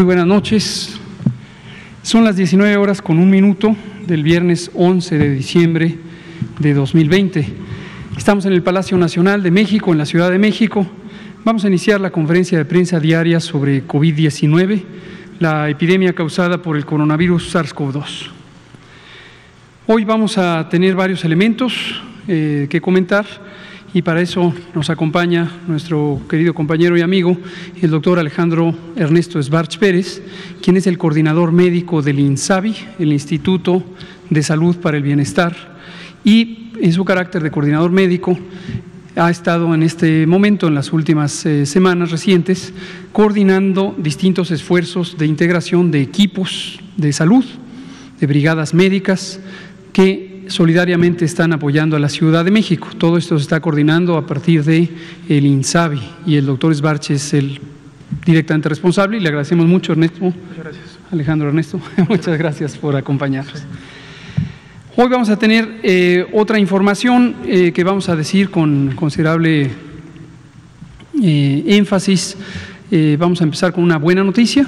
Muy buenas noches. Son las 19 horas con un minuto del viernes 11 de diciembre de 2020. Estamos en el Palacio Nacional de México, en la Ciudad de México. Vamos a iniciar la conferencia de prensa diaria sobre COVID-19, la epidemia causada por el coronavirus SARS-CoV-2. Hoy vamos a tener varios elementos eh, que comentar y para eso nos acompaña nuestro querido compañero y amigo, el doctor Alejandro Ernesto Esbarch Pérez, quien es el coordinador médico del INSABI, el Instituto de Salud para el Bienestar, y en su carácter de coordinador médico ha estado en este momento, en las últimas eh, semanas recientes, coordinando distintos esfuerzos de integración de equipos de salud, de brigadas médicas, que solidariamente están apoyando a la Ciudad de México. Todo esto se está coordinando a partir de el INSABI y el doctor Esbarche es el directamente responsable y le agradecemos mucho, Ernesto. Muchas gracias. Alejandro Ernesto, muchas gracias por acompañarnos. Hoy vamos a tener eh, otra información eh, que vamos a decir con considerable eh, énfasis. vamos a empezar con una buena noticia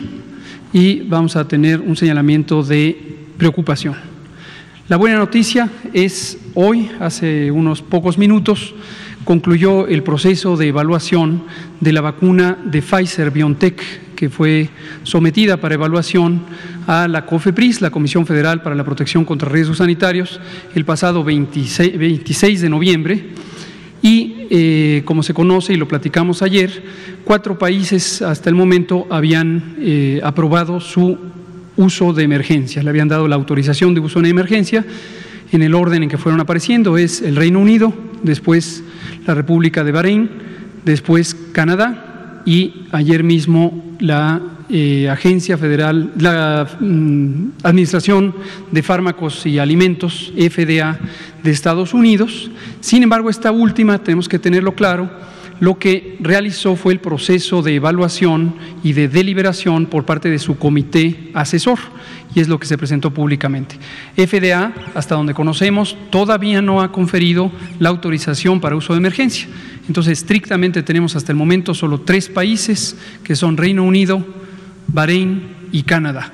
y vamos a tener un señalamiento de preocupación. La buena noticia es hoy, hace unos pocos minutos, concluyó el proceso de evaluación de la vacuna de Pfizer BioNTech, que fue sometida para evaluación a la COFEPRIS, la Comisión Federal para la Protección contra Riesgos Sanitarios, el pasado 26, de noviembre. Y eh, como se conoce y lo platicamos ayer, cuatro países hasta el momento habían eh, aprobado su uso de emergencia. Le habían dado la autorización de uso de emergencia en el orden en que fueron apareciendo. Es el Reino Unido, después la República de Bahrein, después Canadá y ayer mismo la eh, Agencia Federal, la mm, Administración de Fármacos y Alimentos, FDA, de Estados Unidos. Sin embargo, esta última, tenemos que tenerlo claro, lo que realizó fue el proceso de evaluación y de deliberación por parte de su comité asesor, y es lo que se presentó públicamente. FDA, hasta donde conocemos, todavía no ha conferido la autorización para uso de emergencia. Entonces, estrictamente tenemos hasta el momento solo tres países, que son Reino Unido, Bahrein y Canadá.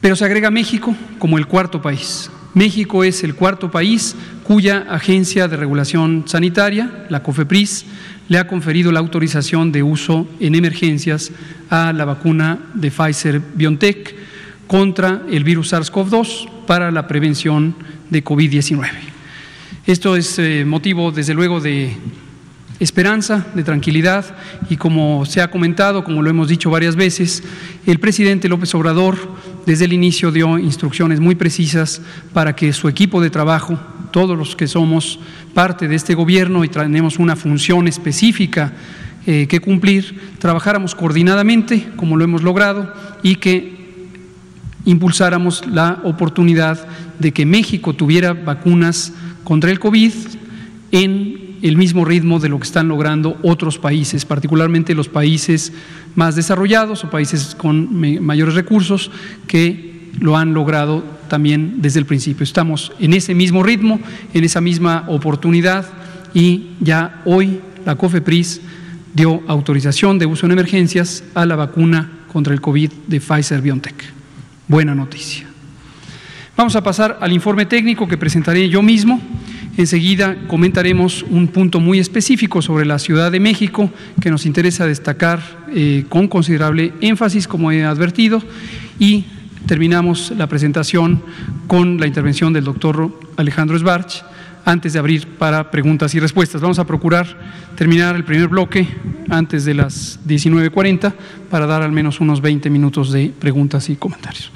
Pero se agrega México como el cuarto país. México es el cuarto país cuya agencia de regulación sanitaria, la COFEPRIS, le ha conferido la autorización de uso en emergencias a la vacuna de Pfizer BioNTech contra el virus SARS-CoV-2 para la prevención de COVID-19. Esto es eh, motivo, desde luego, de esperanza, de tranquilidad y como se ha comentado, como lo hemos dicho varias veces, el presidente López Obrador desde el inicio dio instrucciones muy precisas para que su equipo de trabajo, todos los que somos parte de este gobierno y tenemos una función específica eh, que cumplir, trabajáramos coordinadamente, como lo hemos logrado, y que impulsáramos la oportunidad de que México tuviera vacunas contra el COVID en el mismo ritmo de lo que están logrando otros países, particularmente los países más desarrollados o países con mayores recursos que lo han logrado también desde el principio. Estamos en ese mismo ritmo, en esa misma oportunidad y ya hoy la COFEPRIS dio autorización de uso en emergencias a la vacuna contra el COVID de Pfizer BioNTech. Buena noticia. Vamos a pasar al informe técnico que presentaré yo mismo. Enseguida comentaremos un punto muy específico sobre la Ciudad de México que nos interesa destacar eh, con considerable énfasis, como he advertido, y terminamos la presentación con la intervención del doctor Alejandro Sbarch antes de abrir para preguntas y respuestas. Vamos a procurar terminar el primer bloque antes de las 19.40 para dar al menos unos 20 minutos de preguntas y comentarios.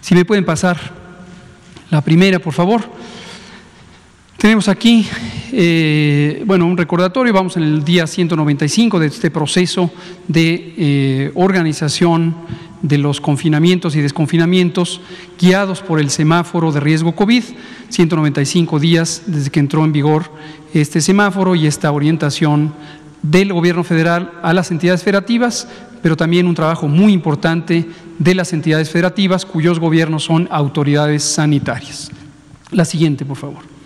Si me pueden pasar la primera, por favor. Tenemos aquí, eh, bueno, un recordatorio, vamos en el día 195 de este proceso de eh, organización de los confinamientos y desconfinamientos guiados por el semáforo de riesgo COVID, 195 días desde que entró en vigor este semáforo y esta orientación del gobierno federal a las entidades federativas, pero también un trabajo muy importante de las entidades federativas cuyos gobiernos son autoridades sanitarias. La siguiente, por favor.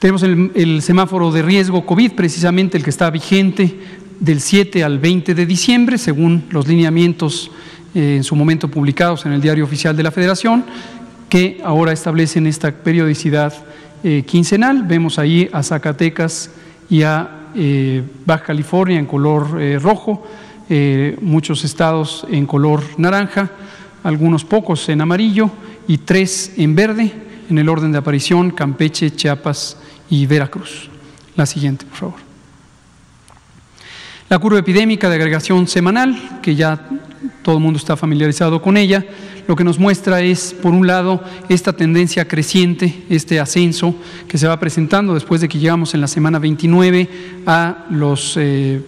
Tenemos el, semáforo de riesgo COVID, precisamente el que está vigente del 7 al 20 de diciembre, según los lineamientos eh, en su momento publicados en el Diario Oficial de la Federación, que ahora establecen esta periodicidad eh, quincenal. Vemos ahí a Zacatecas y a eh, Baja California en color rojo, muchos estados en color naranja, algunos pocos en amarillo y tres en verde, en el orden de aparición Campeche, Chiapas y Veracruz. La siguiente, por favor. La curva epidémica de agregación semanal, que ya todo el mundo está familiarizado con ella, lo que nos muestra es, por un lado, esta tendencia creciente, este ascenso que se va presentando después de que llegamos en la semana 29 a los eh,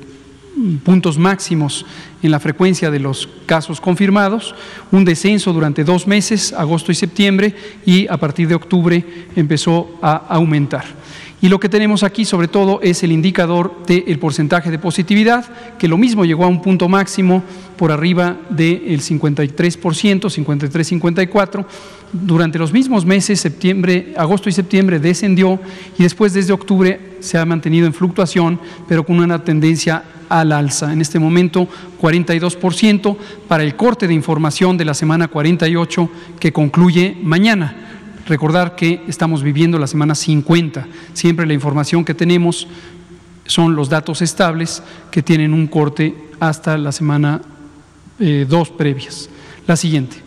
puntos máximos en la frecuencia de los casos confirmados, un descenso durante dos meses, agosto y septiembre, y a partir de octubre empezó a aumentar. Y lo que tenemos aquí sobre todo es el indicador del porcentaje de positividad, que lo mismo llegó a un punto máximo por arriba del 53%, 53-54%. Durante los mismos meses, septiembre, agosto y septiembre, descendió y después desde octubre se ha mantenido en fluctuación, pero con una tendencia al alza. En este momento, 42% para el corte de información de la semana 48 que concluye mañana. Recordar que estamos viviendo la semana 50. Siempre la información que tenemos son los datos estables que tienen un corte hasta la semana 2 eh, previas. La siguiente.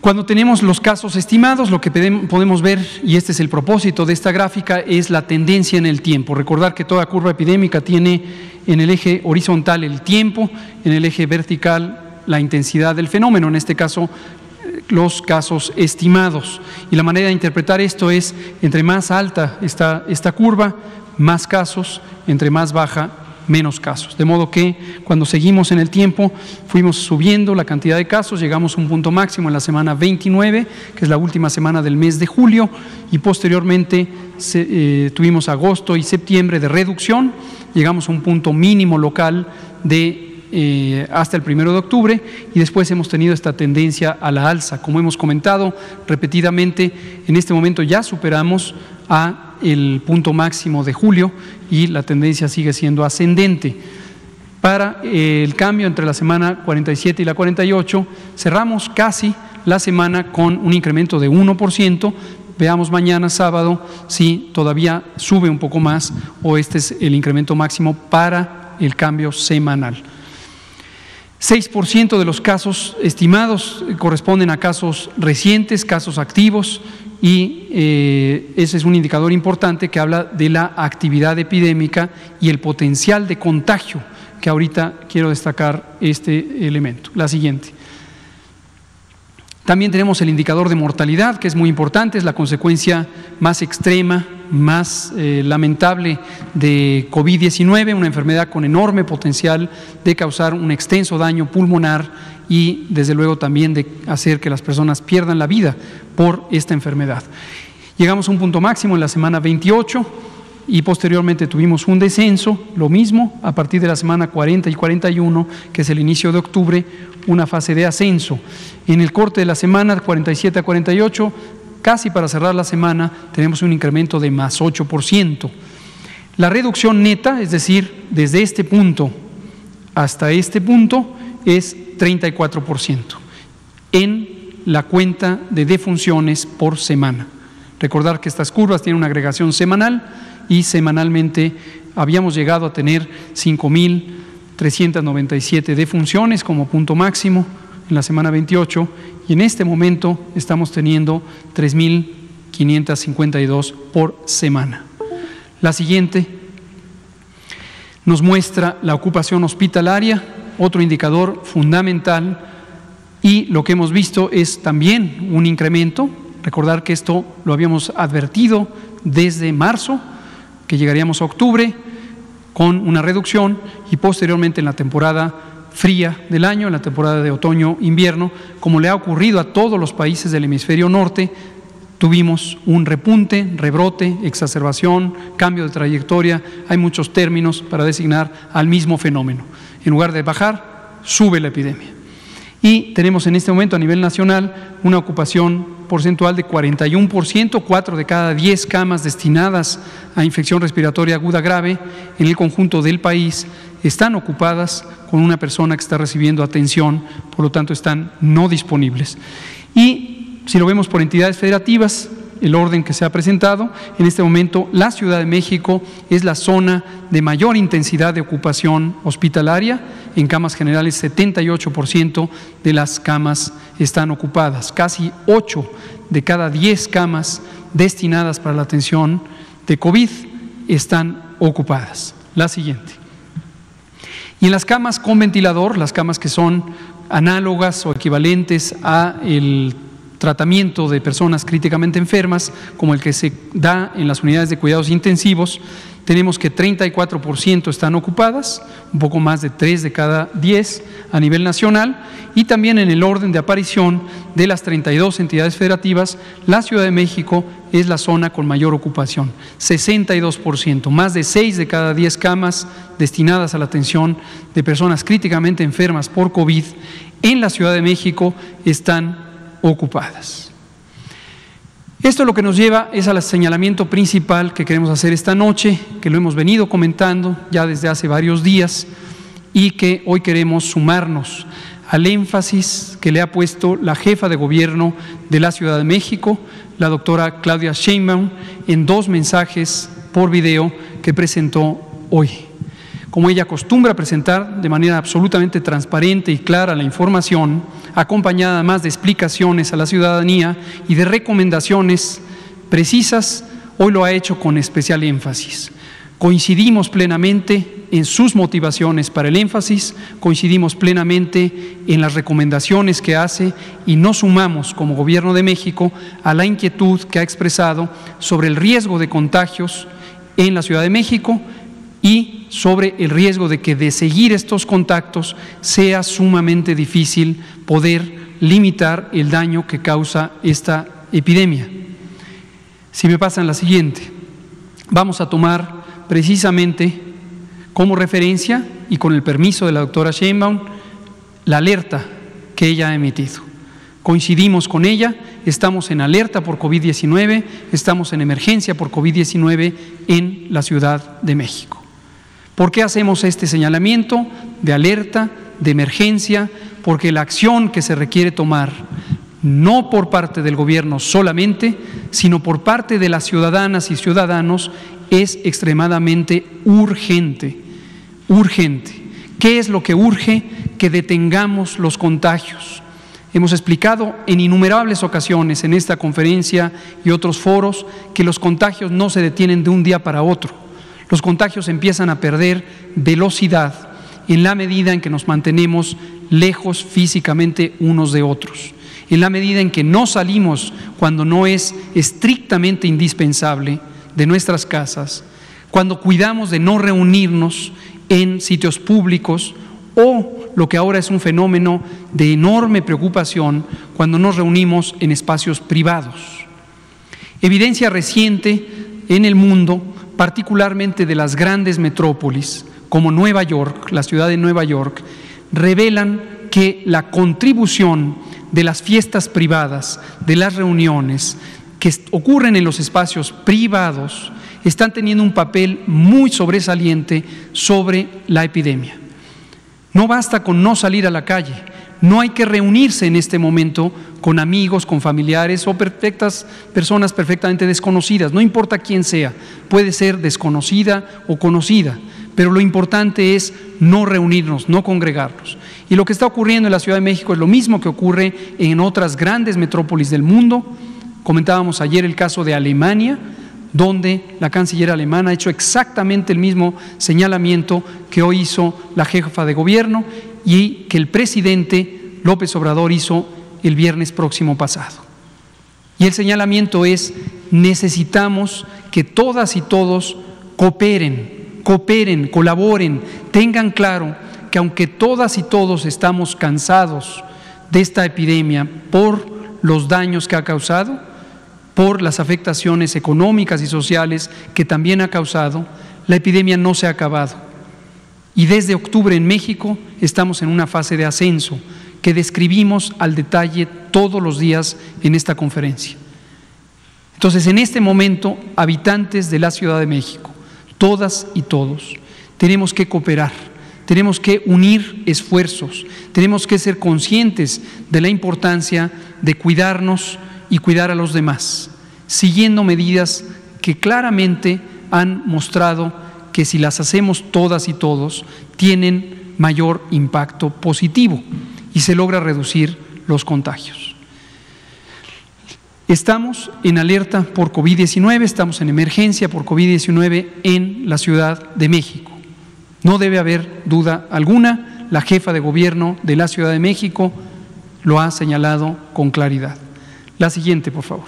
Cuando tenemos los casos estimados, lo que podemos ver, y este es el propósito de esta gráfica, es la tendencia en el tiempo. Recordar que toda curva epidémica tiene en el eje horizontal el tiempo, en el eje vertical la intensidad del fenómeno, en este caso los casos estimados. Y la manera de interpretar esto es, entre más alta está esta curva, más casos, entre más baja, menos casos. De modo que cuando seguimos en el tiempo, fuimos subiendo la cantidad de casos, llegamos a un punto máximo en la semana 29, que es la última semana del mes de julio, y posteriormente eh, tuvimos agosto y septiembre de reducción, llegamos a un punto mínimo local de eh, hasta el primero de octubre y después hemos tenido esta tendencia a la alza. Como hemos comentado repetidamente, en este momento ya superamos a el punto máximo de julio y la tendencia sigue siendo ascendente. Para eh, el cambio entre la semana 47 y la 48, cerramos casi la semana con un incremento de 1%. Veamos mañana sábado si todavía sube un poco más o este es el incremento máximo para el cambio semanal. 6% de los casos estimados corresponden a casos recientes, casos activos, y eh, ese es un indicador importante que habla de la actividad epidémica y el potencial de contagio, que ahorita quiero destacar este elemento. La siguiente. También tenemos el indicador de mortalidad, que es muy importante, es la consecuencia más extrema, más eh, lamentable de COVID-19, una enfermedad con enorme potencial de causar un extenso daño pulmonar y desde luego también de hacer que las personas pierdan la vida por esta enfermedad. Llegamos a un punto máximo en la semana 28 y posteriormente tuvimos un descenso, lo mismo a partir de la semana 40 y 41, que es el inicio de octubre, una fase de ascenso. En el corte de la semana 47 a 48, casi para cerrar la semana, tenemos un incremento de más 8%. La reducción neta, es decir, desde este punto hasta este punto, es 34% en la cuenta de defunciones por semana. Recordar que estas curvas tienen una agregación semanal y semanalmente habíamos llegado a tener 5.397 defunciones como punto máximo en la semana 28 y en este momento estamos teniendo 3.552 por semana. La siguiente nos muestra la ocupación hospitalaria, otro indicador fundamental y lo que hemos visto es también un incremento. Recordar que esto lo habíamos advertido desde marzo, que llegaríamos a octubre con una reducción y posteriormente en la temporada fría del año, en la temporada de otoño-invierno, como le ha ocurrido a todos los países del hemisferio norte, tuvimos un repunte, rebrote, exacerbación, cambio de trayectoria, hay muchos términos para designar al mismo fenómeno. En lugar de bajar, sube la epidemia. Y tenemos en este momento a nivel nacional una ocupación porcentual de 41%, 4 de cada 10 camas destinadas a infección respiratoria aguda grave en el conjunto del país están ocupadas con una persona que está recibiendo atención, por lo tanto están no disponibles. Y si lo vemos por entidades federativas, el orden que se ha presentado. En este momento, la Ciudad de México es la zona de mayor intensidad de ocupación hospitalaria. En camas generales, 78% de las camas están ocupadas. Casi 8 de cada 10 camas destinadas para la atención de COVID están ocupadas. La siguiente. Y en las camas con ventilador, las camas que son análogas o equivalentes a el tratamiento de personas críticamente enfermas, como el que se da en las unidades de cuidados intensivos, tenemos que 34% están ocupadas, un poco más de 3 de cada 10 a nivel nacional, y también en el orden de aparición de las 32 entidades federativas, la Ciudad de México es la zona con mayor ocupación, 62%, más de 6 de cada 10 camas destinadas a la atención de personas críticamente enfermas por COVID en la Ciudad de México están ocupadas. Esto lo que nos lleva es al señalamiento principal que queremos hacer esta noche, que lo hemos venido comentando ya desde hace varios días y que hoy queremos sumarnos al énfasis que le ha puesto la jefa de gobierno de la Ciudad de México, la doctora Claudia Sheinbaum, en dos mensajes por video que presentó hoy como ella acostumbra presentar de manera absolutamente transparente y clara la información, acompañada más de explicaciones a la ciudadanía y de recomendaciones precisas, hoy lo ha hecho con especial énfasis. Coincidimos plenamente en sus motivaciones para el énfasis, coincidimos plenamente en las recomendaciones que hace y nos sumamos como Gobierno de México a la inquietud que ha expresado sobre el riesgo de contagios en la Ciudad de México y sobre el riesgo de que de seguir estos contactos sea sumamente difícil poder limitar el daño que causa esta epidemia. Si me pasan la siguiente, vamos a tomar precisamente como referencia y con el permiso de la doctora Sheinbaum la alerta que ella ha emitido. Coincidimos con ella, estamos en alerta por COVID-19, estamos en emergencia por COVID-19 en la Ciudad de México. ¿Por qué hacemos este señalamiento de alerta, de emergencia? Porque la acción que se requiere tomar, no por parte del gobierno solamente, sino por parte de las ciudadanas y ciudadanos, es extremadamente urgente, urgente. ¿Qué es lo que urge? Que detengamos los contagios. Hemos explicado en innumerables ocasiones en esta conferencia y otros foros que los contagios no se detienen de un día para otro los contagios empiezan a perder velocidad en la medida en que nos mantenemos lejos físicamente unos de otros, en la medida en que no salimos cuando no es estrictamente indispensable de nuestras casas, cuando cuidamos de no reunirnos en sitios públicos o lo que ahora es un fenómeno de enorme preocupación cuando nos reunimos en espacios privados. Evidencia reciente en el mundo particularmente de las grandes metrópolis, como Nueva York, la ciudad de Nueva York, revelan que la contribución de las fiestas privadas, de las reuniones que ocurren en los espacios privados, están teniendo un papel muy sobresaliente sobre la epidemia. No basta con no salir a la calle, no hay que reunirse en este momento con amigos, con familiares o perfectas personas perfectamente desconocidas, no importa quién sea, puede ser desconocida o conocida, pero lo importante es no reunirnos, no congregarnos. Y lo que está ocurriendo en la Ciudad de México es lo mismo que ocurre en otras grandes metrópolis del mundo. Comentábamos ayer el caso de Alemania, donde la canciller alemana ha hecho exactamente el mismo señalamiento que hoy hizo la jefa de gobierno y que el presidente López Obrador hizo el viernes próximo pasado. Y el señalamiento es, necesitamos que todas y todos cooperen, cooperen, colaboren, tengan claro que aunque todas y todos estamos cansados de esta epidemia por los daños que ha causado, por las afectaciones económicas y sociales que también ha causado, la epidemia no se ha acabado. Y desde octubre en México estamos en una fase de ascenso que describimos al detalle todos los días en esta conferencia. Entonces, en este momento, habitantes de la Ciudad de México, todas y todos, tenemos que cooperar, tenemos que unir esfuerzos, tenemos que ser conscientes de la importancia de cuidarnos y cuidar a los demás, siguiendo medidas que claramente han mostrado que si las hacemos todas y todos, tienen mayor impacto positivo y se logra reducir los contagios. Estamos en alerta por COVID-19, estamos en emergencia por COVID-19 en la Ciudad de México. No debe haber duda alguna, la jefa de gobierno de la Ciudad de México lo ha señalado con claridad. La siguiente, por favor.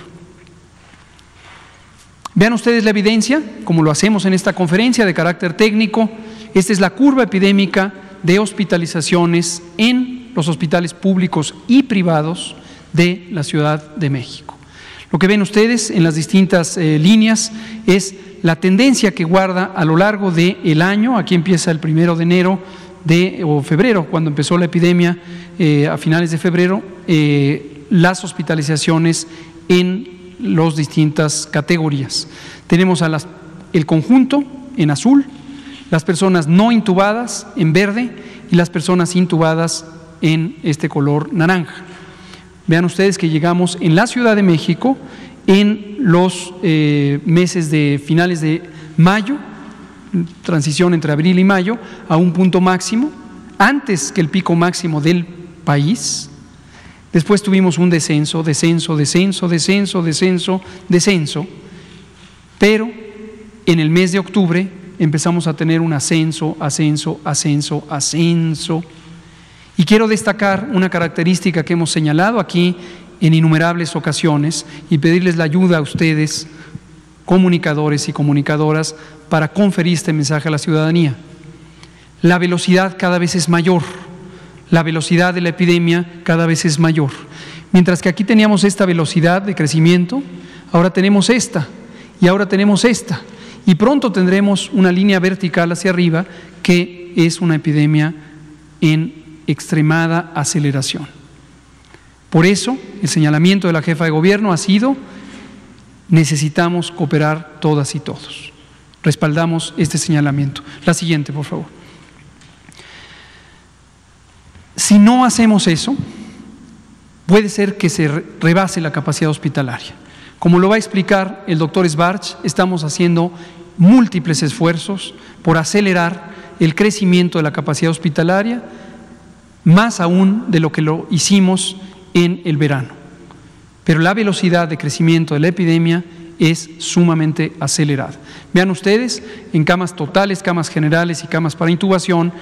Vean ustedes la evidencia, como lo hacemos en esta conferencia de carácter técnico. Esta es la curva epidémica de hospitalizaciones en los hospitales públicos y privados de la Ciudad de México. Lo que ven ustedes en las distintas eh, líneas es la tendencia que guarda a lo largo del año, aquí empieza el primero de enero de, o febrero, cuando empezó la epidemia, eh, a finales de febrero, eh, las hospitalizaciones en las distintas categorías. Tenemos el conjunto en azul, las personas no intubadas en verde y las personas intubadas en este color naranja. Vean ustedes que llegamos en la Ciudad de México en los eh, meses de finales de mayo, transición entre abril y mayo, a un punto máximo, antes que el pico máximo del país. Después tuvimos un descenso, descenso, descenso, descenso, descenso, descenso, pero en el mes de octubre empezamos a tener un ascenso, ascenso, ascenso, ascenso. Y quiero destacar una característica que hemos señalado aquí en innumerables ocasiones y pedirles la ayuda a ustedes, comunicadores y comunicadoras, para conferir este mensaje a la ciudadanía. La velocidad cada vez es mayor, la velocidad de la epidemia cada vez es mayor. Mientras que aquí teníamos esta velocidad de crecimiento, ahora tenemos esta y ahora tenemos esta. Y pronto tendremos una línea vertical hacia arriba que es una epidemia en extremada aceleración. Por eso, el señalamiento de la jefa de gobierno ha sido, necesitamos cooperar todas y todos. Respaldamos este señalamiento. La siguiente, por favor. Si no hacemos eso, puede ser que se rebase la capacidad hospitalaria. Como lo va a explicar el doctor Sbarch, estamos haciendo múltiples esfuerzos por acelerar el crecimiento de la capacidad hospitalaria, más aún de lo que lo hicimos en el verano. Pero la velocidad de crecimiento de la epidemia es sumamente acelerada. Vean ustedes, en camas totales, camas generales y camas para intubación,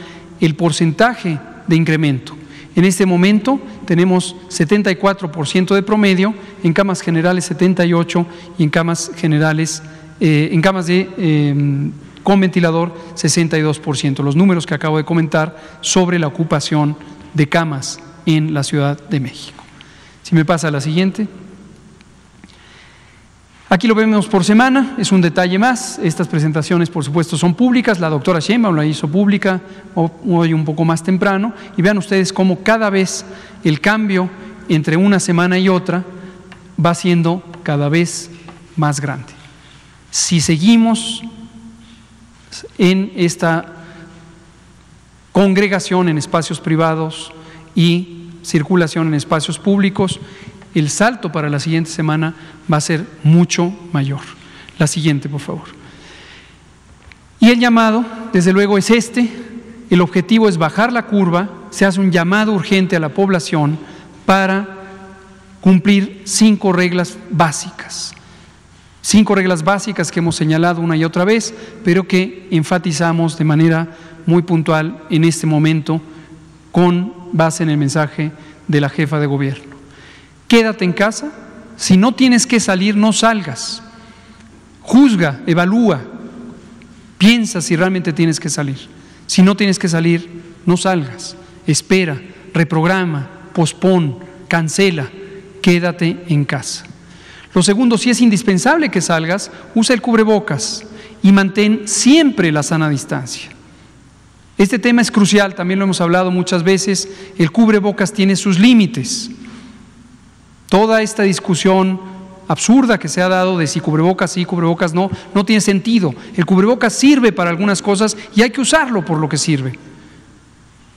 el porcentaje de incremento. En este momento tenemos 74% de promedio, en camas generales 78% y en camas generales, eh, en camas de, em, con ventilador 62%. Los números que acabo de comentar sobre la ocupación de camas en la Ciudad de México. Si me pasa la siguiente. Aquí lo vemos por semana, es un detalle más. Estas presentaciones, por supuesto, son públicas. La doctora Sheinbaum la hizo pública hoy un poco más temprano. Y vean ustedes cómo cada vez el cambio entre una semana y otra va siendo cada vez más grande. Si seguimos en esta congregación en espacios privados y circulación en espacios públicos, el salto para la siguiente semana va a ser mucho mayor. La siguiente, por favor. Y el llamado, desde luego, es este. El objetivo es bajar la curva, se hace un llamado urgente a la población para cumplir cinco reglas básicas. Cinco reglas básicas que hemos señalado una y otra vez, pero que enfatizamos de manera muy puntual en este momento con base en el mensaje de la jefa de gobierno. Quédate en casa, si no tienes que salir, no salgas. Juzga, evalúa, piensa si realmente tienes que salir. Si no tienes que salir, no salgas. Espera, reprograma, pospon, cancela, quédate en casa. Lo segundo, si es indispensable que salgas, usa el cubrebocas y mantén siempre la sana distancia. Este tema es crucial, también lo hemos hablado muchas veces, el cubrebocas tiene sus límites. Toda esta discusión absurda que se ha dado de si cubrebocas sí, cubrebocas no, no tiene sentido. El cubrebocas sirve para algunas cosas y hay que usarlo por lo que sirve.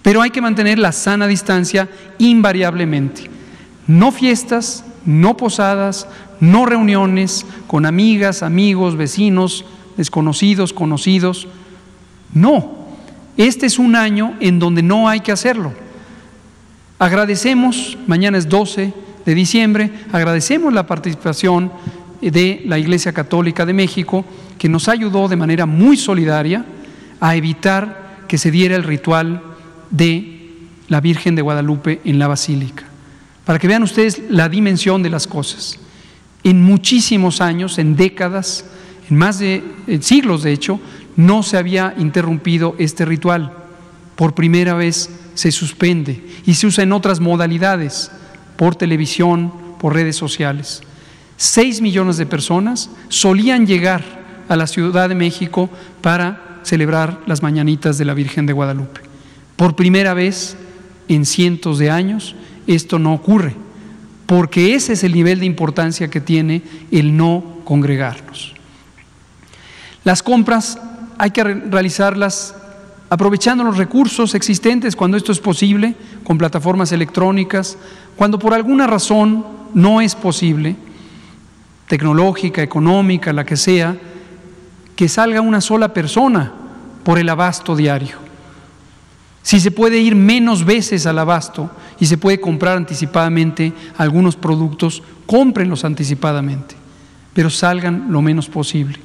Pero hay que mantener la sana distancia invariablemente. No fiestas, no posadas, no reuniones con amigas, amigos, vecinos, desconocidos, conocidos. No, este es un año en donde no hay que hacerlo. Agradecemos, mañana es 12 de diciembre, agradecemos la participación de la Iglesia Católica de México, que nos ayudó de manera muy solidaria a evitar que se diera el ritual de la Virgen de Guadalupe en la Basílica. Para que vean ustedes la dimensión de las cosas. En muchísimos años, en décadas, en más de siglos de hecho, no se había interrumpido este ritual. Por primera vez se suspende y se usa en otras modalidades, por televisión, por redes sociales. Seis millones de personas solían llegar a la Ciudad de México para celebrar las mañanitas de la Virgen de Guadalupe. Por primera vez en cientos de años esto no ocurre, porque ese es el nivel de importancia que tiene el no congregarnos. Las compras hay que realizarlas aprovechando los recursos existentes cuando esto es posible, con plataformas electrónicas, cuando por alguna razón no es posible, tecnológica, económica, la que sea, que salga una sola persona por el abasto diario. Si se puede ir menos veces al abasto y se puede comprar anticipadamente algunos productos, cómprenlos anticipadamente, pero salgan lo menos posible.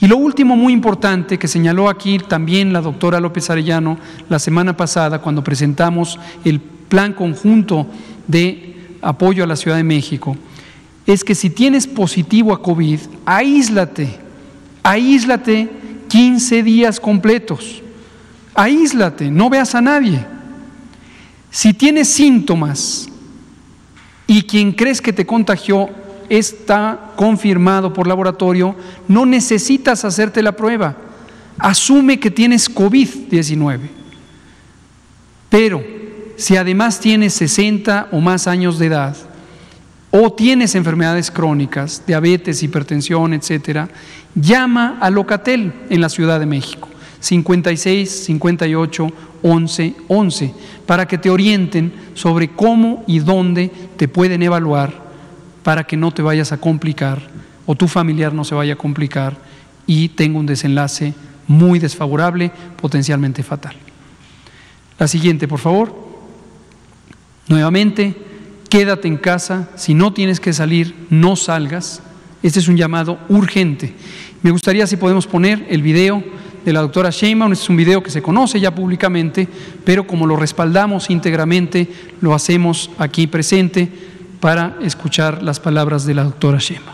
Y lo último muy importante que señaló aquí también la doctora López Arellano la semana pasada cuando presentamos el plan conjunto de apoyo a la Ciudad de México, es que si tienes positivo a COVID, aíslate, aíslate 15 días completos, aíslate, no veas a nadie. Si tienes síntomas y quien crees que te contagió está confirmado por laboratorio, no necesitas hacerte la prueba. Asume que tienes COVID-19. Pero si además tienes 60 o más años de edad, o tienes enfermedades crónicas, diabetes, hipertensión, etcétera, llama a Locatel en la Ciudad de México, 56 58 11 11, para que te orienten sobre cómo y dónde te pueden evaluar para que no te vayas a complicar o tu familiar no se vaya a complicar y tenga un desenlace muy desfavorable, potencialmente fatal. La siguiente, por favor. Nuevamente, quédate en casa, si no tienes que salir, no salgas. Este es un llamado urgente. Me gustaría si podemos poner el video de la doctora Sheinbaum, es un video que se conoce ya públicamente, pero como lo respaldamos íntegramente, lo hacemos aquí presente para escuchar las palabras de la doctora Shema.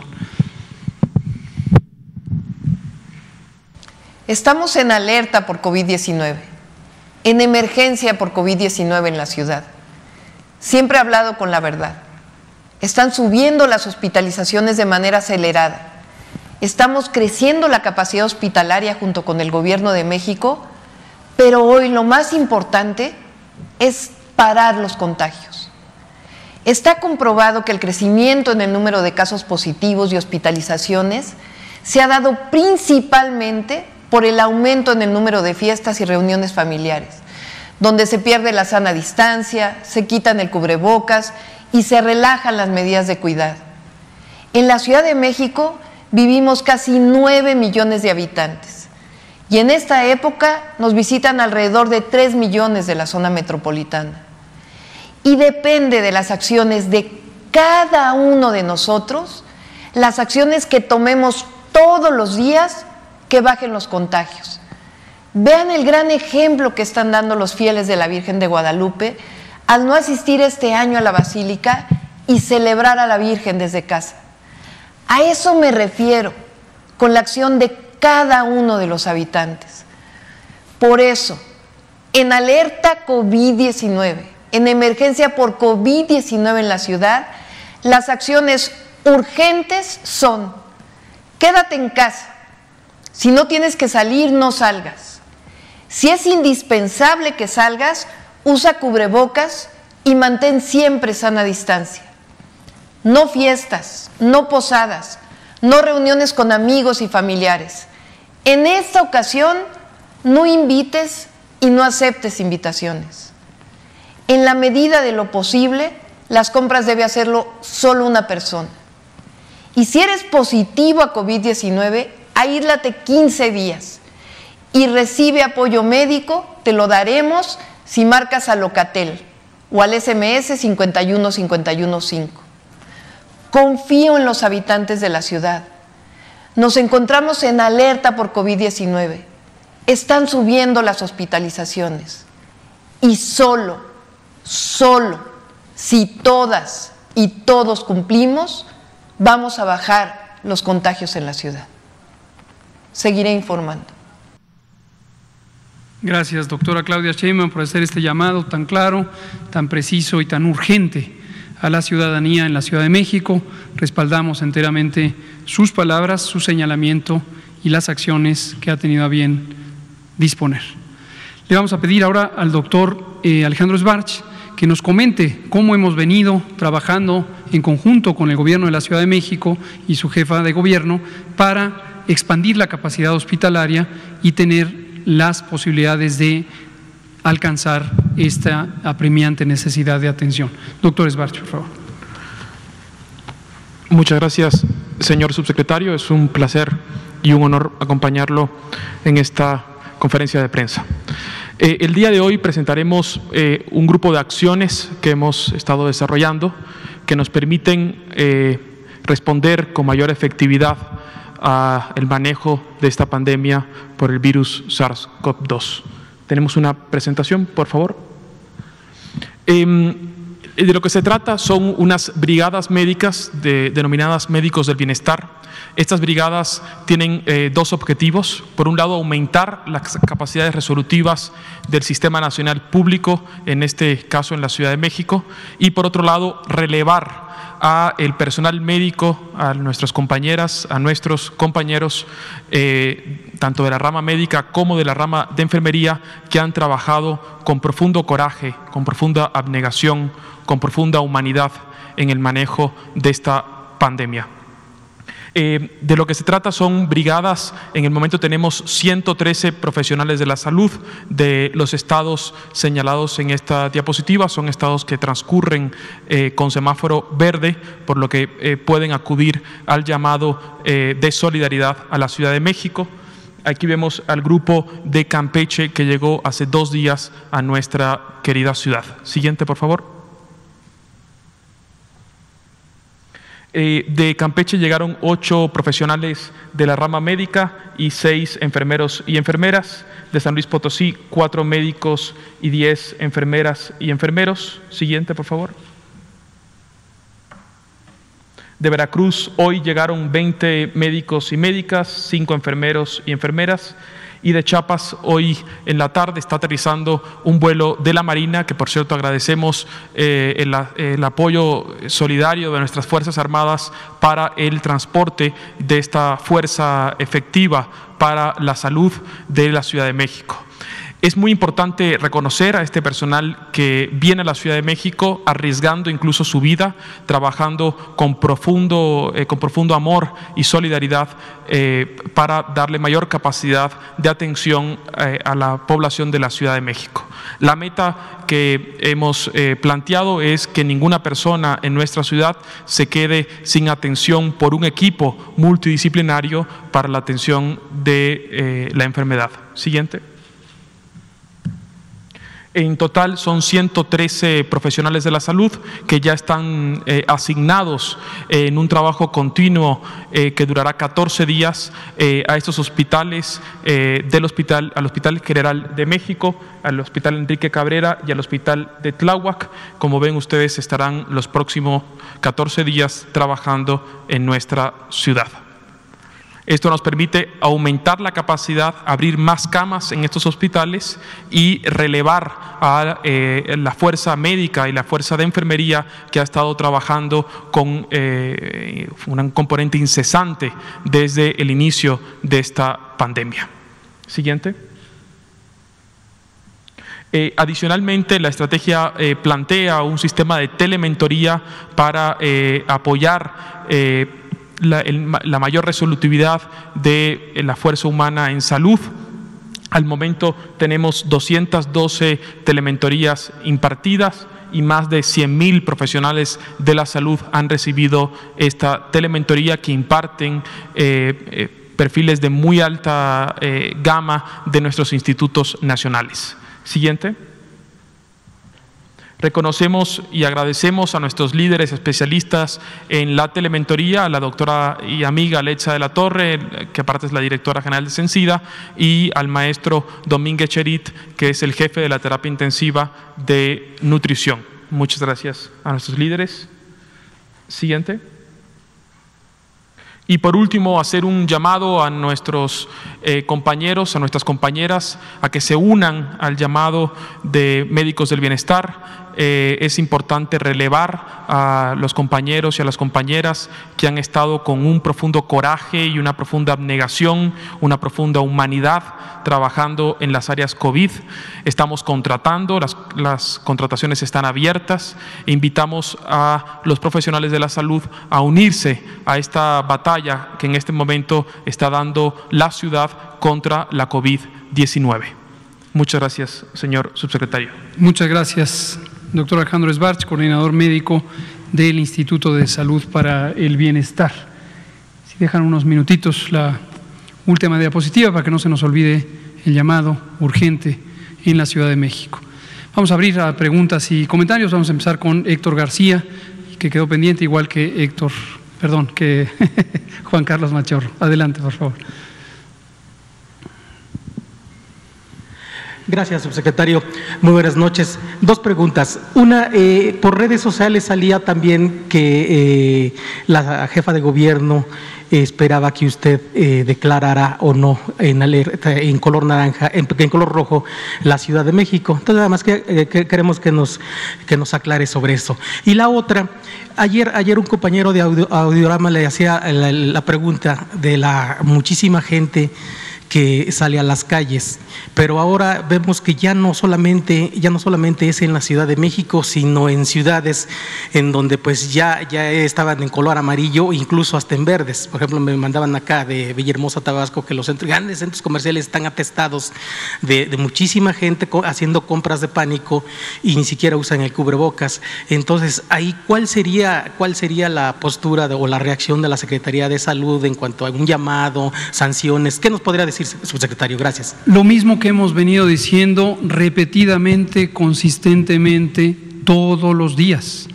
Estamos en alerta por COVID-19, en emergencia por COVID-19 en la ciudad. Siempre he hablado con la verdad. Están subiendo las hospitalizaciones de manera acelerada. Estamos creciendo la capacidad hospitalaria junto con el gobierno de México, pero hoy lo más importante es parar los contagios. Está comprobado que el crecimiento en el número de casos positivos y hospitalizaciones se ha dado principalmente por el aumento en el número de fiestas y reuniones familiares, donde se pierde la sana distancia, se quitan el cubrebocas y se relajan las medidas de cuidado. En la Ciudad de México vivimos casi 9 millones de habitantes y en esta época nos visitan alrededor de 3 millones de la zona metropolitana y depende de las acciones de cada uno de nosotros, las acciones que tomemos todos los días que bajen los contagios. Vean el gran ejemplo que están dando los fieles de la Virgen de Guadalupe al no asistir este año a la Basílica y celebrar a la Virgen desde casa. A eso me refiero con la acción de cada uno de los habitantes. Por eso, en alerta COVID-19, en emergencia por COVID-19 en la ciudad, las acciones urgentes son, quédate en casa, si no tienes que salir, no salgas. Si es indispensable que salgas, usa cubrebocas y mantén siempre sana distancia. No fiestas, no posadas, no reuniones con amigos y familiares. En esta ocasión, no invites y no aceptes invitaciones. En la medida de lo posible, las compras debe hacerlo solo una persona. Y si eres positivo a COVID-19, aíslate 15 días y recibe apoyo médico, te lo daremos si marcas a Locatel o al SMS 51515. Confío en los habitantes de la ciudad. Nos encontramos en alerta por COVID-19. Están subiendo las hospitalizaciones. Y solo, solo, si todas y todos cumplimos, vamos a bajar los contagios en la ciudad. Seguiré informando. Gracias, doctora Claudia Sheinbaum, por hacer este llamado tan claro, tan preciso y tan urgente a la ciudadanía en la Ciudad de México. Respaldamos enteramente sus palabras, su señalamiento y las acciones que ha tenido a bien disponer. Le vamos a pedir ahora al doctor eh, Alejandro Sbarch que nos comente cómo hemos venido trabajando en conjunto con el Gobierno de la Ciudad de México y su jefa de gobierno para expandir la capacidad hospitalaria y tener las posibilidades de alcanzar esta apremiante necesidad de atención. Doctor Esbarcho, por favor. Muchas gracias, señor subsecretario. Es un placer y un honor acompañarlo en esta conferencia de prensa. Eh, el día de hoy presentaremos eh, un grupo de acciones que hemos estado desarrollando que nos permiten eh, responder con mayor efectividad al manejo de esta pandemia por el virus SARS-CoV-2. Tenemos una presentación, por favor. Em, de lo que se trata son unas brigadas médicas denominadas médicos del bienestar. Estas brigadas tienen eh, dos objetivos. Por un lado, aumentar las capacidades resolutivas del Sistema Nacional Público, en este caso en la Ciudad de México, y por otro lado, relevar a el personal médico, a nuestras compañeras, a nuestros compañeros, eh, tanto de la rama médica como de la rama de enfermería, que han trabajado con profundo coraje, con profunda abnegación, con profunda humanidad en el manejo de esta pandemia. Eh, de lo que se trata son brigadas, en el momento tenemos 113 profesionales de la salud de los estados señalados en esta diapositiva, son estados que transcurren eh, con semáforo verde, por lo que eh, pueden acudir al llamado de solidaridad a la Ciudad de México. Aquí vemos al grupo de Campeche que llegó hace dos días a nuestra querida ciudad. Siguiente, por favor. Eh, de Campeche llegaron ocho profesionales de la rama médica y seis enfermeros y enfermeras. De San Luis Potosí, cuatro médicos y diez enfermeras y enfermeros. Siguiente, por favor. De Veracruz, hoy llegaron 20 médicos y médicas, cinco enfermeros y enfermeras y de Chiapas hoy en la tarde está aterrizando un vuelo de la Marina, que por cierto agradecemos eh, el, apoyo solidario de nuestras Fuerzas Armadas para el transporte de esta fuerza efectiva para la salud de la Ciudad de México. Es muy importante reconocer a este personal que viene a la Ciudad de México arriesgando incluso su vida, trabajando con profundo, eh, con profundo amor y solidaridad eh, para darle mayor capacidad de atención eh, a la población de la Ciudad de México. La meta que hemos planteado es que ninguna persona en nuestra ciudad se quede sin atención por un equipo multidisciplinario para la atención de la enfermedad. Siguiente. En total son 113 profesionales de la salud que ya están eh, asignados en un trabajo continuo eh, que durará 14 días eh, a estos hospitales del hospital, al Hospital General de México, al Hospital Enrique Cabrera y al Hospital de Tláhuac. Como ven ustedes estarán los próximos 14 días trabajando en nuestra ciudad. Esto nos permite aumentar la capacidad, abrir más camas en estos hospitales y relevar a eh, la fuerza médica y la fuerza de enfermería que ha estado trabajando con eh, un componente incesante desde el inicio de esta pandemia. Siguiente. Eh, adicionalmente, la estrategia eh, plantea un sistema de telementoría para apoyar la, mayor resolutividad de la fuerza humana en salud. Al momento tenemos 212 telementorías impartidas y más de 100.000 profesionales de la salud han recibido esta telementoría que imparten perfiles de muy alta gama de nuestros institutos nacionales. Siguiente. Reconocemos y agradecemos a nuestros líderes especialistas en la telementoría, a la doctora y amiga Lecha de la Torre, que aparte es la directora general de Sencida, y al maestro Domínguez Cherit, que es el jefe de la terapia intensiva de nutrición. Muchas gracias a nuestros líderes. Siguiente. Y por último, hacer un llamado a nuestros eh, compañeros, a nuestras compañeras, a que se unan al llamado de médicos del bienestar eh, es importante relevar a los compañeros y a las compañeras que han estado con un profundo coraje y una profunda abnegación, una profunda humanidad trabajando en las áreas COVID. Estamos contratando, las, las contrataciones están abiertas. Invitamos a los profesionales de la salud a unirse a esta batalla que en este momento está dando la ciudad contra la COVID-19. Muchas gracias, señor subsecretario. Muchas gracias, doctor Alejandro Esbarch, coordinador médico del Instituto de Salud para el Bienestar. Si dejan unos minutitos la última diapositiva para que no se nos olvide el llamado urgente en la Ciudad de México. Vamos a abrir a preguntas y comentarios. Vamos a empezar con Héctor García, que quedó pendiente, igual que Héctor, perdón, que Juan Carlos Machorro. Adelante, por favor. Gracias, subsecretario. Muy buenas noches. Dos preguntas. Una, eh, por redes sociales salía también que eh, la jefa de gobierno esperaba que usted eh, declarara o no en, en color naranja, en, color rojo, la Ciudad de México. Entonces, nada más que, queremos que nos, que nos aclare sobre eso. Y la otra, ayer, ayer un compañero de Audiorama le hacía la pregunta de la muchísima gente que sale a las calles. Pero ahora vemos que ya no solamente, ya no solamente es en la Ciudad de México, sino en ciudades en donde pues ya, ya estaban en color amarillo, incluso hasta en verdes. Por ejemplo, me mandaban acá de Villahermosa, Tabasco, que los grandes centros comerciales están atestados de, muchísima gente haciendo compras de pánico y ni siquiera usan el cubrebocas. Entonces, ahí, ¿cuál sería, cuál sería la postura o la reacción de la Secretaría de Salud en cuanto a un llamado, sanciones? ¿Qué nos podría decir? Subsecretario. Gracias. Lo mismo que hemos venido diciendo repetidamente, consistentemente, todos los días.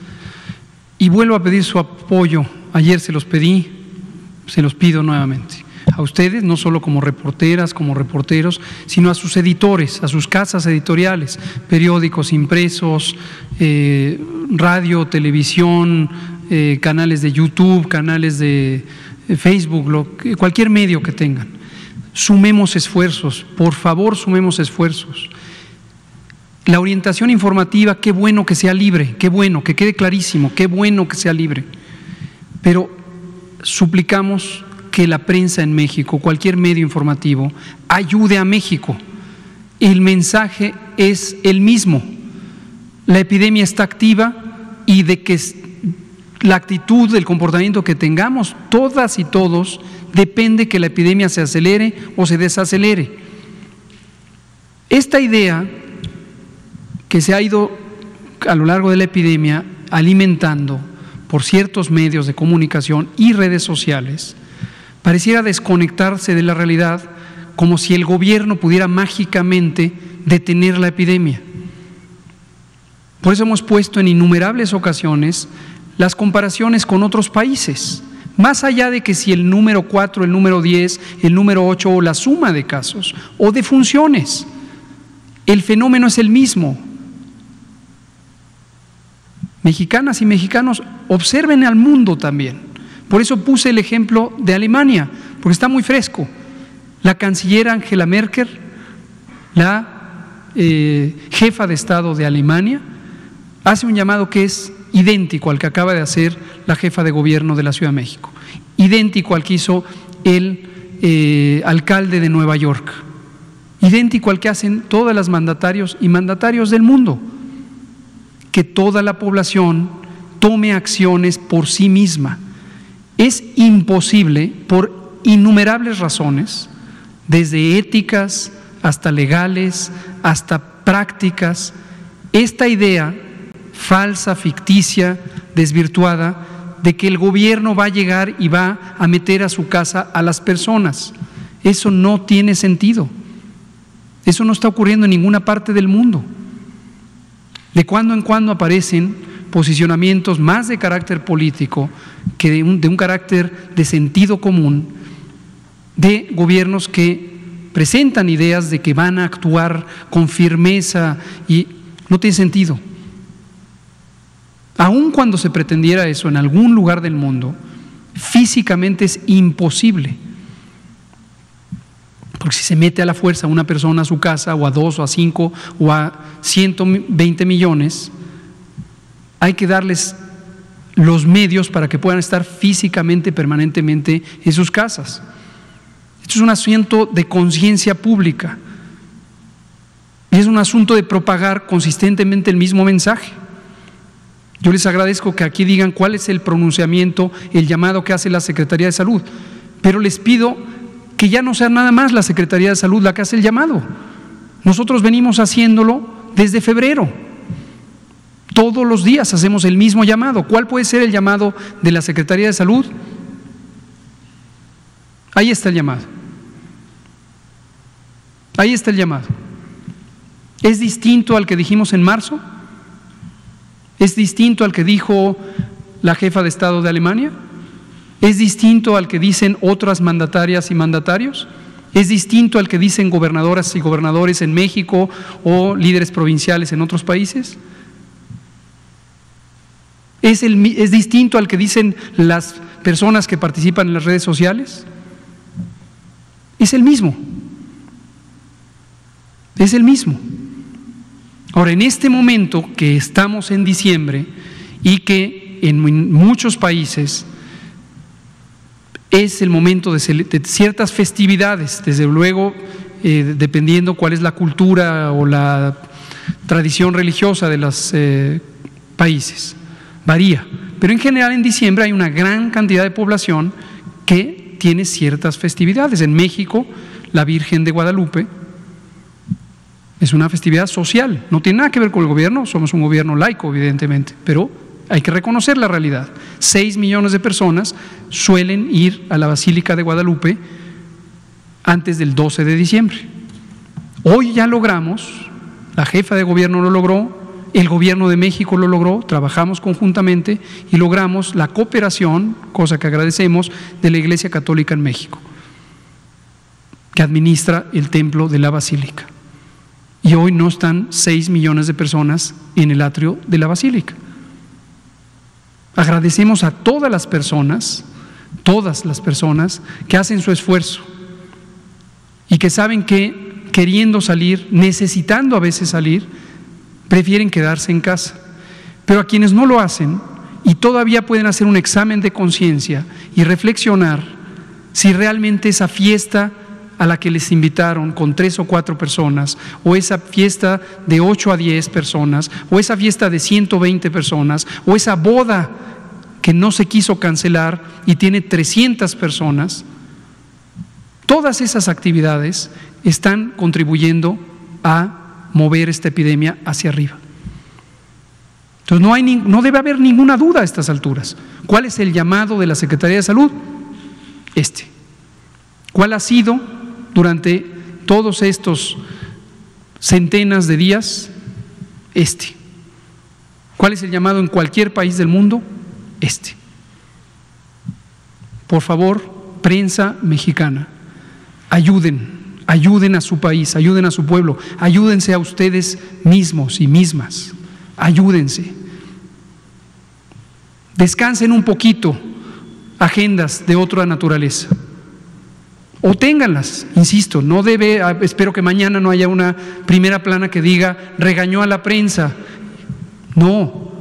Y vuelvo a pedir su apoyo. Ayer se los pedí, se los pido nuevamente. A ustedes, no solo como reporteras, como reporteros, sino a sus editores, a sus casas editoriales, periódicos impresos, eh, radio, televisión, eh, canales de YouTube, canales de eh, Facebook, cualquier medio que tengan Sumemos esfuerzos, por favor, sumemos esfuerzos. La orientación informativa, qué bueno que sea libre, qué bueno, que quede clarísimo, qué bueno que sea libre. Pero suplicamos que la prensa en México, cualquier medio informativo, ayude a México. El mensaje es el mismo. La epidemia está activa y de que la actitud, el comportamiento que tengamos, todas y todos, depende que la epidemia se acelere o se desacelere. Esta idea que se ha ido a lo largo de la epidemia alimentando por ciertos medios de comunicación y redes sociales, pareciera desconectarse de la realidad como si el gobierno pudiera mágicamente detener la epidemia. Por eso hemos puesto en innumerables ocasiones las comparaciones con otros países. Más allá de que si el número 4, el número 10, el número 8 o la suma de casos o de funciones, el fenómeno es el mismo. Mexicanas y mexicanos, observen al mundo también. Por eso puse el ejemplo de Alemania, porque está muy fresco. La canciller Angela Merkel, la eh, jefa de Estado de Alemania, hace un llamado que es idéntico al que acaba de hacer la jefa de gobierno de la Ciudad de México, idéntico al que hizo el eh, alcalde de Nueva York, idéntico al que hacen todas las mandatarios y mandatarios del mundo, que toda la población tome acciones por sí misma. Es imposible por innumerables razones, desde éticas hasta legales, hasta prácticas, esta idea falsa, ficticia, desvirtuada, de que el gobierno va a llegar y va a meter a su casa a las personas. Eso no tiene sentido. Eso no está ocurriendo en ninguna parte del mundo. De cuando en cuando aparecen posicionamientos más de carácter político que de un, de un carácter de sentido común de gobiernos que presentan ideas de que van a actuar con firmeza y no tiene sentido. Aun cuando se pretendiera eso en algún lugar del mundo, físicamente es imposible. Porque si se mete a la fuerza una persona a su casa, o a dos, o a cinco, o a 120 millones, hay que darles los medios para que puedan estar físicamente, permanentemente en sus casas. Esto es un asunto de conciencia pública. Y es un asunto de propagar consistentemente el mismo mensaje. Yo les agradezco que aquí digan cuál es el pronunciamiento, el llamado que hace la Secretaría de Salud, pero les pido que ya no sea nada más la Secretaría de Salud la que hace el llamado. Nosotros venimos haciéndolo desde febrero. Todos los días hacemos el mismo llamado. ¿Cuál puede ser el llamado de la Secretaría de Salud? Ahí está el llamado. Ahí está el llamado. ¿Es distinto al que dijimos en marzo? ¿Es distinto al que dijo la jefa de Estado de Alemania? ¿Es distinto al que dicen otras mandatarias y mandatarios? ¿Es distinto al que dicen gobernadoras y gobernadores en México o líderes provinciales en otros países? ¿Es, el, ¿Es, distinto al que dicen las personas que participan en las redes sociales? Es el mismo. Es el mismo. Ahora, en este momento que estamos en diciembre y que en muchos países es el momento de, ciertas festividades, desde luego, eh, dependiendo cuál es la cultura o la tradición religiosa de los eh, países. Varía. Pero en general en diciembre hay una gran cantidad de población que tiene ciertas festividades. En México, la Virgen de Guadalupe es una festividad social, no tiene nada que ver con el gobierno, somos un gobierno laico, evidentemente, pero hay que reconocer la realidad. Seis millones de personas suelen ir a la Basílica de Guadalupe antes del 12 de diciembre. Hoy ya logramos, la jefa de gobierno lo logró, el gobierno de México lo logró, trabajamos conjuntamente y logramos la cooperación, cosa que agradecemos, de la Iglesia Católica en México, que administra el templo de la Basílica. Y hoy no están seis millones de personas en el atrio de la Basílica. Agradecemos a todas las personas, todas las personas que hacen su esfuerzo y que saben que queriendo salir, necesitando a veces salir, prefieren quedarse en casa. Pero a quienes no lo hacen y todavía pueden hacer un examen de conciencia y reflexionar si realmente esa fiesta a la que les invitaron con tres o cuatro personas, o esa fiesta de ocho a diez personas, o esa fiesta de 120 personas, o esa boda que no se quiso cancelar y tiene 300 personas, todas esas actividades están contribuyendo a mover esta epidemia hacia arriba. Entonces no, no debe haber ninguna duda a estas alturas. ¿Cuál es el llamado de la Secretaría de Salud? Este. ¿Cuál ha sido durante todos estos centenas de días? Este. ¿Cuál es el llamado en cualquier país del mundo? Este. Por favor, prensa mexicana, ayuden, ayuden a su país, ayuden a su pueblo, ayúdense a ustedes mismos y mismas, ayúdense. Descansen un poquito agendas de otra naturaleza. O ténganlas, insisto, no debe, ah, espero que mañana no haya una primera plana que diga regañó a la prensa. No,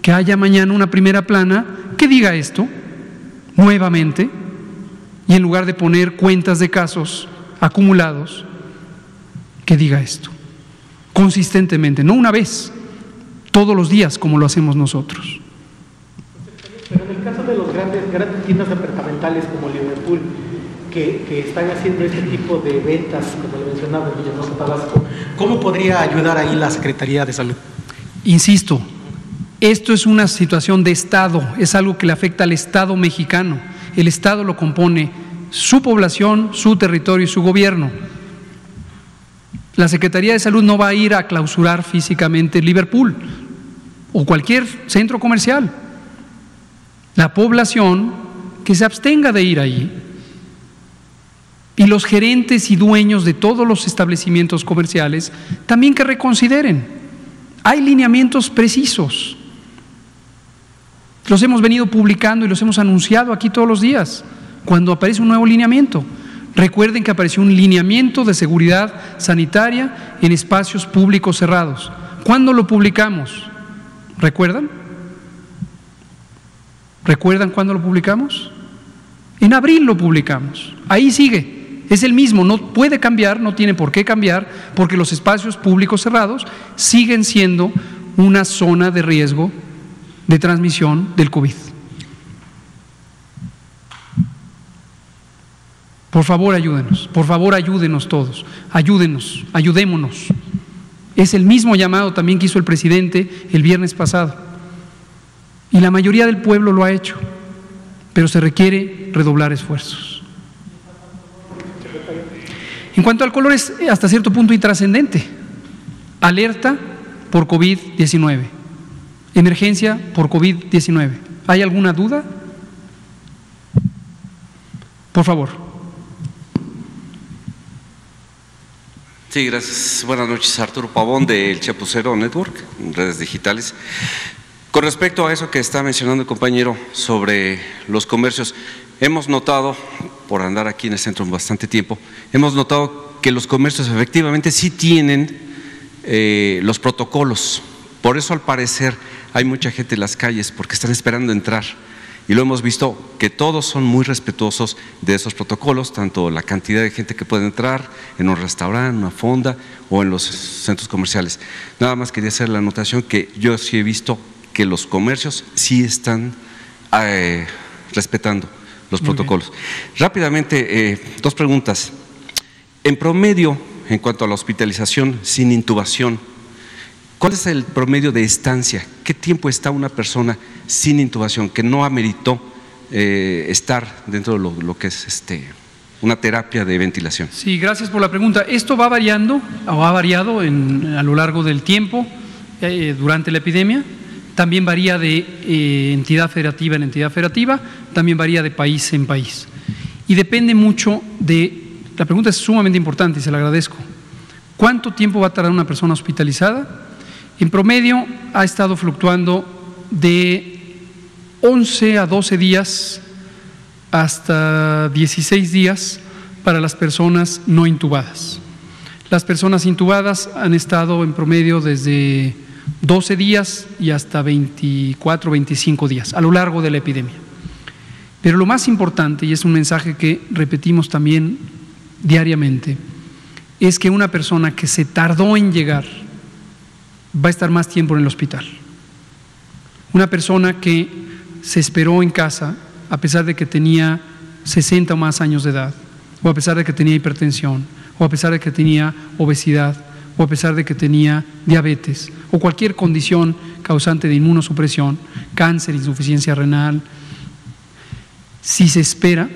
que haya mañana una primera plana que diga esto nuevamente y en lugar de poner cuentas de casos acumulados, que diga esto, consistentemente, no una vez, todos los días como lo hacemos nosotros. Pero en el caso de los grandes, grandes tiendas departamentales como Liverpool, que, que, están haciendo este tipo de ventas, como le mencionaba en Villanueva Tabasco, ¿cómo podría ayudar ahí la Secretaría de Salud? Insisto, esto es una situación de Estado, es algo que le afecta al Estado mexicano. El Estado lo compone su población, su territorio y su gobierno. La Secretaría de Salud no va a ir a clausurar físicamente Liverpool o cualquier centro comercial. La población que se abstenga de ir ahí y los gerentes y dueños de todos los establecimientos comerciales también que reconsideren. Hay lineamientos precisos los hemos venido publicando y los hemos anunciado aquí todos los días, cuando aparece un nuevo lineamiento. Recuerden que apareció un lineamiento de seguridad sanitaria en espacios públicos cerrados. ¿Cuándo lo publicamos? ¿Recuerdan? ¿Recuerdan cuándo lo publicamos? En abril lo publicamos. Ahí sigue. Es el mismo, no puede cambiar, no tiene por qué cambiar, porque los espacios públicos cerrados siguen siendo una zona de riesgo de transmisión del COVID. Por favor, ayúdenos, por favor, ayúdenos todos, ayúdenos, ayudémonos. Es el mismo llamado también que hizo el presidente el viernes pasado. Y la mayoría del pueblo lo ha hecho, pero se requiere redoblar esfuerzos. En cuanto al color es hasta cierto punto intrascendente. Alerta por COVID-19 emergencia por COVID-19. ¿Hay alguna duda? Por favor. Sí, gracias. Buenas noches, Arturo Pavón del Chapucero Network, redes digitales. Con respecto a eso que está mencionando el compañero sobre los comercios, hemos notado, por andar aquí en el centro bastante tiempo, hemos notado que los comercios efectivamente sí tienen eh, los protocolos. Por eso, al parecer, hay mucha gente en las calles porque están esperando entrar. Y lo hemos visto que todos son muy respetuosos de esos protocolos, tanto la cantidad de gente que puede entrar en un restaurante, una fonda o en los centros comerciales. Nada más quería hacer la anotación que yo sí he visto que los comercios sí están eh, respetando los protocolos. Rápidamente, eh, dos preguntas. En promedio, en cuanto a la hospitalización sin intubación, ¿Cuál es el promedio de estancia? ¿Qué tiempo está una persona sin intubación que no ameritó eh, estar dentro de lo, que es este, una terapia de ventilación? Sí, gracias por la pregunta. Esto va variando o ha variado en, a lo largo del tiempo eh, durante la epidemia. También varía de eh, entidad federativa en entidad federativa, también varía de país en país. Y depende mucho de, la pregunta es sumamente importante y se la agradezco. ¿Cuánto tiempo va a tardar una persona hospitalizada? En promedio ha estado fluctuando de 11 a 12 días hasta 16 días para las personas no intubadas. Las personas intubadas han estado en promedio desde 12 días y hasta 24, 25 días a lo largo de la epidemia. Pero lo más importante, y es un mensaje que repetimos también diariamente, es que una persona que se tardó en llegar va a estar más tiempo en el hospital. Una persona que se esperó en casa a pesar de que tenía 60 o más años de edad, o a pesar de que tenía hipertensión, o a pesar de que tenía obesidad, o a pesar de que tenía diabetes, o cualquier condición causante de inmunosupresión, cáncer, insuficiencia renal, si se espera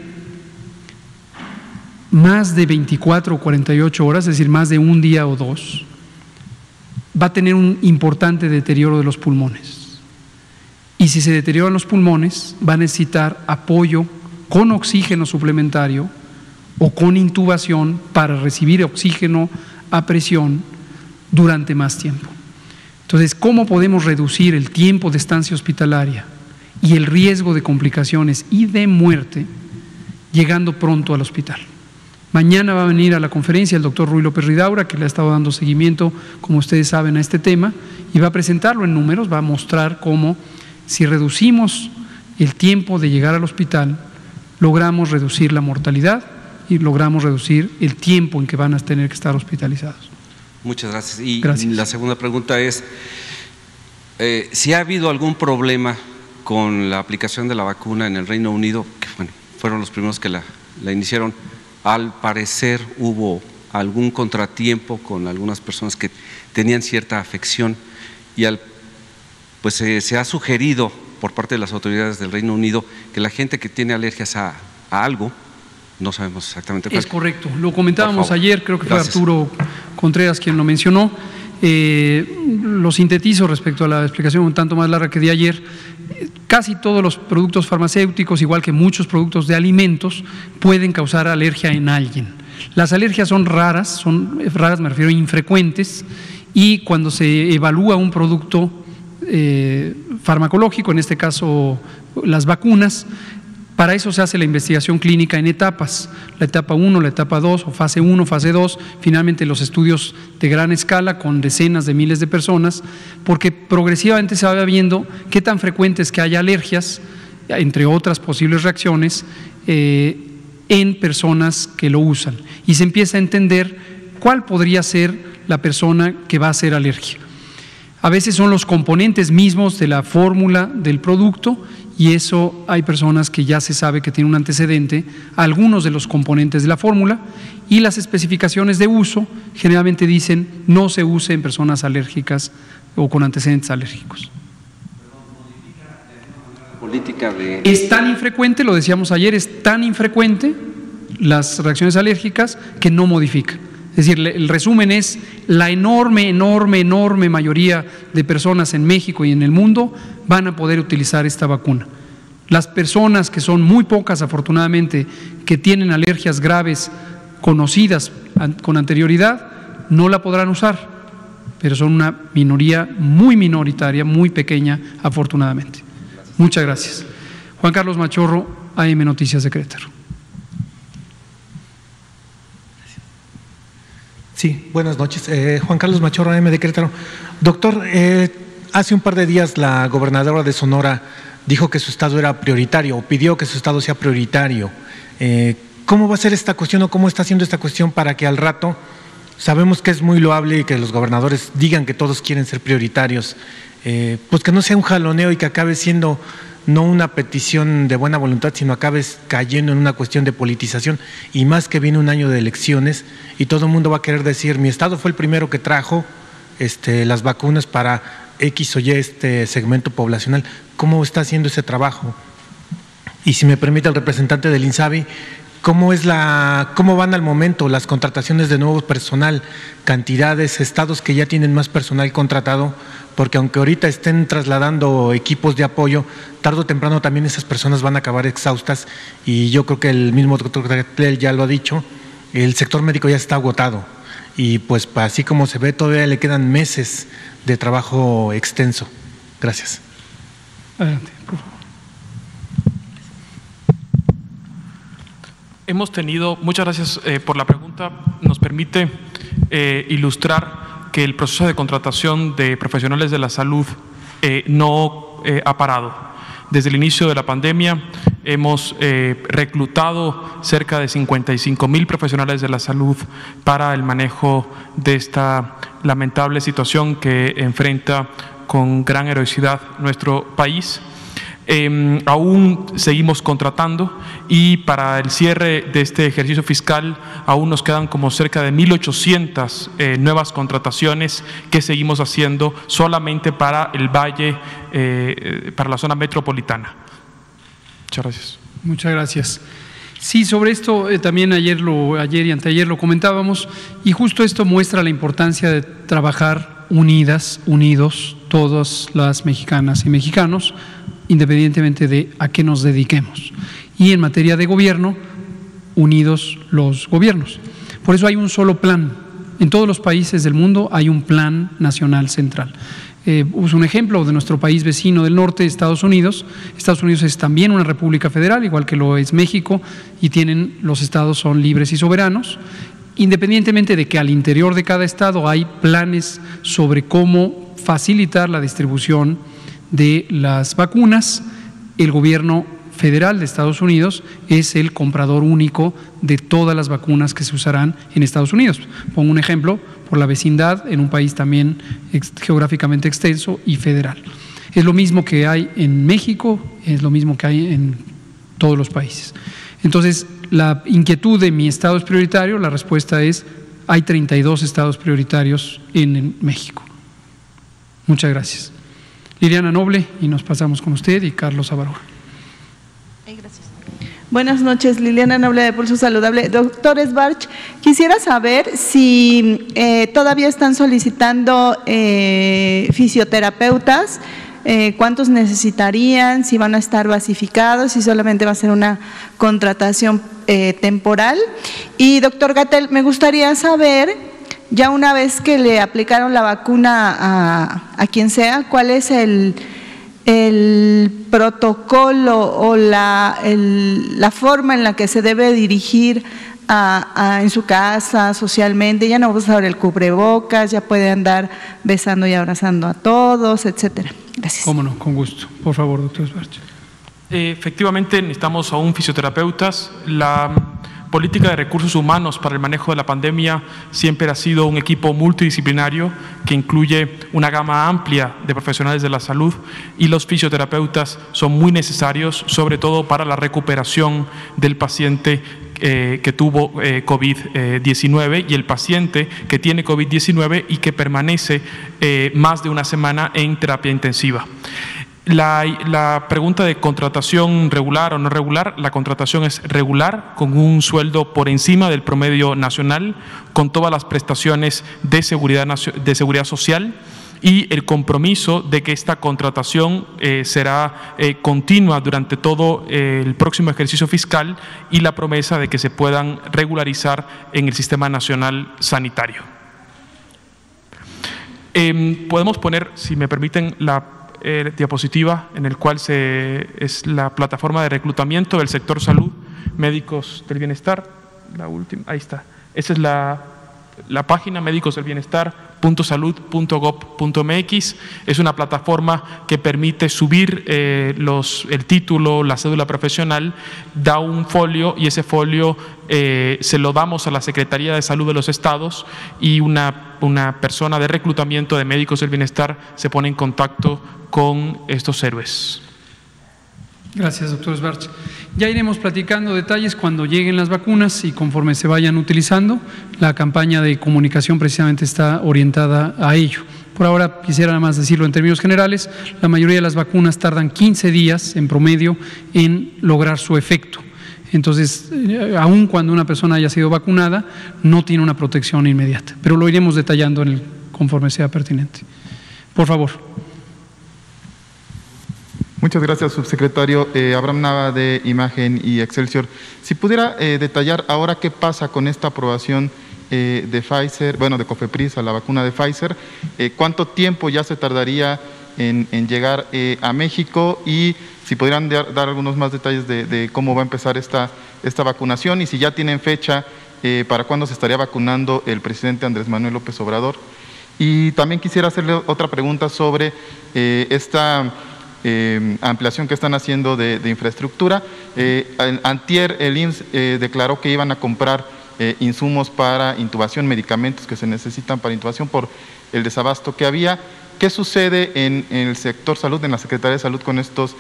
más de 24 o 48 horas, es decir, más de un día o dos, va a tener un importante deterioro de los pulmones. Y si se deterioran los pulmones, va a necesitar apoyo con oxígeno suplementario o con intubación para recibir oxígeno a presión durante más tiempo. Entonces, ¿cómo podemos reducir el tiempo de estancia hospitalaria y el riesgo de complicaciones y de muerte llegando pronto al hospital? Mañana va a venir a la conferencia el doctor Ruy López Ridaura, que le ha estado dando seguimiento, como ustedes saben, a este tema, y va a presentarlo en números, va a mostrar cómo si reducimos el tiempo de llegar al hospital, logramos reducir la mortalidad y logramos reducir el tiempo en que van a tener que estar hospitalizados. Muchas gracias. Y Gracias. la segunda pregunta es, eh, si ha habido algún problema con la aplicación de la vacuna en el Reino Unido, que bueno, fueron los primeros que la, la iniciaron, al parecer hubo algún contratiempo con algunas personas que tenían cierta afección y al, pues eh, se ha sugerido por parte de las autoridades del Reino Unido que la gente que tiene alergias a, a algo, no sabemos exactamente cuál, Es correcto. Lo comentábamos ayer, creo que fue. Arturo Contreras quien lo mencionó. Eh, lo sintetizo respecto a la explicación un tanto más larga que di ayer. Casi todos los productos farmacéuticos, igual que muchos productos de alimentos, pueden causar alergia en alguien. Las alergias son raras, son raras, me refiero infrecuentes, y cuando se evalúa un producto eh, farmacológico, en este caso las vacunas, para eso se hace la investigación clínica en etapas, la etapa 1, la etapa 2 o fase 1, fase 2, finalmente los estudios de gran escala con decenas de miles de personas, porque progresivamente se va viendo qué tan frecuente es que haya alergias, entre otras posibles reacciones, eh, en personas que lo usan. Y se empieza a entender cuál podría ser la persona que va a ser alergia. A veces son los componentes mismos de la fórmula del producto y eso hay personas que ya se sabe que tienen un antecedente a algunos de los componentes de la fórmula y las especificaciones de uso generalmente dicen no se use en personas alérgicas o con antecedentes alérgicos. política de Es tan infrecuente, lo decíamos ayer, es tan infrecuente las reacciones alérgicas que no modifica. Es decir, el resumen es la enorme, enorme, enorme mayoría de personas en México y en el mundo van a poder utilizar esta vacuna. Las personas que son muy pocas, afortunadamente, que tienen alergias graves conocidas con anterioridad, no la podrán usar, pero son una minoría muy minoritaria, muy pequeña, afortunadamente. Muchas gracias. Juan Carlos Machorro, AM Noticias de Querétaro. Sí, buenas noches. Eh, Juan Carlos Machorro, AM de Querétaro. Doctor, eh, hace un par de días la gobernadora de Sonora dijo que su estado era prioritario o pidió que su estado sea prioritario. Eh, ¿Cómo va a ser esta cuestión o cómo está haciendo esta cuestión para que al rato, sabemos que es muy loable que los gobernadores digan que todos quieren ser prioritarios, pues que no sea un jaloneo y que acabe siendo no una petición de buena voluntad, sino acabes cayendo en una cuestión de politización y más que viene un año de elecciones y todo el mundo va a querer decir, mi estado fue el primero que trajo este, las vacunas para X o Y este segmento poblacional. ¿Cómo está haciendo ese trabajo? Y si me permite el representante del INSABI, ¿cómo, es la, ¿cómo van al momento las contrataciones de nuevo personal, cantidades, estados que ya tienen más personal contratado? Porque aunque ahorita estén trasladando equipos de apoyo, tarde o temprano también esas personas van a acabar exhaustas y yo creo que el mismo doctor Gatel ya lo ha dicho, el sector médico ya está agotado y pues así como se ve todavía le quedan meses de trabajo extenso. Gracias. Adelante, por favor. Hemos tenido, muchas gracias eh, por la pregunta, nos permite eh, ilustrar que el proceso de contratación de profesionales de la salud eh, no eh, ha parado. Desde el inicio de la pandemia hemos eh, reclutado cerca de 55 mil profesionales de la salud para el manejo de esta lamentable situación que enfrenta con gran heroicidad nuestro país. Eh, aún seguimos contratando y para el cierre de este ejercicio fiscal aún nos quedan como cerca de 1.800 eh, nuevas contrataciones que seguimos haciendo solamente para el valle, eh, para la zona metropolitana. Muchas gracias. Muchas gracias. Sí, sobre esto eh, también ayer, lo, ayer y anteayer lo comentábamos y justo esto muestra la importancia de trabajar unidas, unidos, todas las mexicanas y mexicanos, independientemente de a qué nos dediquemos. Y en materia de gobierno, unidos los gobiernos. Por eso hay un solo plan. En todos los países del mundo hay un plan nacional central. Eh, un ejemplo de nuestro país vecino del norte, Estados Unidos. Estados Unidos es también una república federal, igual que lo es México, y tienen los estados son libres y soberanos. Independientemente de que al interior de cada estado hay planes sobre cómo facilitar la distribución de las vacunas, el gobierno federal de Estados Unidos es el comprador único de todas las vacunas que se usarán en Estados Unidos. Pongo un ejemplo, por la vecindad, en un país también geográficamente extenso y federal. Es lo mismo que hay en México, es lo mismo que hay en todos los países. Entonces, la inquietud de mi estado es prioritario, la respuesta es, hay 32 estados prioritarios en México. Muchas gracias. Liliana Noble, y nos pasamos con usted, y Carlos Avaroa. Buenas noches, Liliana Noble de Pulso Saludable. Doctor Sbarch, quisiera saber si eh, todavía están solicitando eh, fisioterapeutas, eh, cuántos necesitarían, si van a estar basificados, si solamente va a ser una contratación temporal. Y doctor Gatel, me gustaría saber ya una vez que le aplicaron la vacuna a, quien sea, ¿cuál es el, protocolo o la, la, forma en la que se debe dirigir en su casa, socialmente? Ya no va a usar el cubrebocas, ya puede andar besando y abrazando a todos, etcétera. Gracias. Cómo no, con gusto. Por favor, doctor Esbarcha. efectivamente, necesitamos aún fisioterapeutas. La política de recursos humanos para el manejo de la pandemia siempre ha sido un equipo multidisciplinario que incluye una gama amplia de profesionales de la salud y los fisioterapeutas son muy necesarios, sobre todo para la recuperación del paciente eh, que tuvo eh, COVID-19 y el paciente que tiene COVID-19 y que permanece eh, más de una semana en terapia intensiva. La, pregunta de contratación regular o no regular, la contratación es regular con un sueldo por encima del promedio nacional, con todas las prestaciones de seguridad, de seguridad social y el compromiso de que esta contratación eh, será eh, continua durante todo eh, el próximo ejercicio fiscal y la promesa de que se puedan regularizar en el sistema nacional sanitario. Em, podemos poner, si me permiten, la eh, diapositiva en el cual se, es la plataforma de reclutamiento del sector salud, médicos del bienestar, la última, ahí está. Esa es la, la página médicos del bienestar.salud.gov.mx. Es una plataforma que permite subir eh, los, el título, la cédula profesional, da un folio y ese folio eh, se lo damos a la Secretaría de Salud de los Estados y una persona de reclutamiento de médicos del bienestar se pone en contacto con estos héroes. Gracias, doctor Svarch. Ya iremos platicando detalles cuando lleguen las vacunas y conforme se vayan utilizando. La campaña de comunicación precisamente está orientada a ello. Por ahora quisiera nada más decirlo en términos generales, la mayoría de las vacunas tardan 15 días en promedio en lograr su efecto. Entonces, eh, aun cuando una persona haya sido vacunada, no tiene una protección inmediata, pero lo iremos detallando en el, conforme sea pertinente. Por favor. Muchas gracias, subsecretario. Eh, Abraham Nava de Imagen y Excelsior. Si pudiera eh, detallar ahora qué pasa con esta aprobación eh, de Pfizer, bueno, de Cofepris a la vacuna de Pfizer, cuánto tiempo ya se tardaría en, llegar a México y si pudieran dar, algunos más detalles de, cómo va a empezar esta, esta vacunación y si ya tienen fecha para cuándo se estaría vacunando el presidente Andrés Manuel López Obrador. Y también quisiera hacerle otra pregunta sobre esta eh, ampliación que están haciendo de, infraestructura. Eh, antier el IMSS eh, declaró que iban a comprar insumos para intubación, medicamentos que se necesitan para intubación por el desabasto que había. ¿Qué sucede en, el sector salud, en la Secretaría de Salud con estos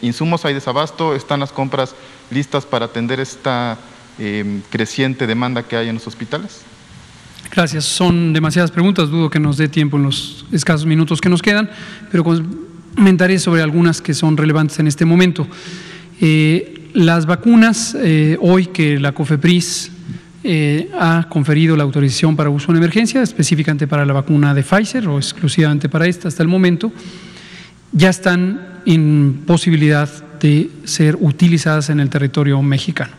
insumos? ¿Hay desabasto? ¿Están las compras listas para atender esta creciente demanda que hay en los hospitales? Gracias. Son demasiadas preguntas. Dudo que nos dé tiempo en los escasos minutos que nos quedan, pero con comentaré sobre algunas que son relevantes en este momento. Eh, las vacunas, eh, hoy que la COFEPRIS eh, ha conferido la autorización para uso en emergencia, específicamente para la vacuna de Pfizer o exclusivamente para esta hasta el momento, ya están en posibilidad de ser utilizadas en el territorio mexicano.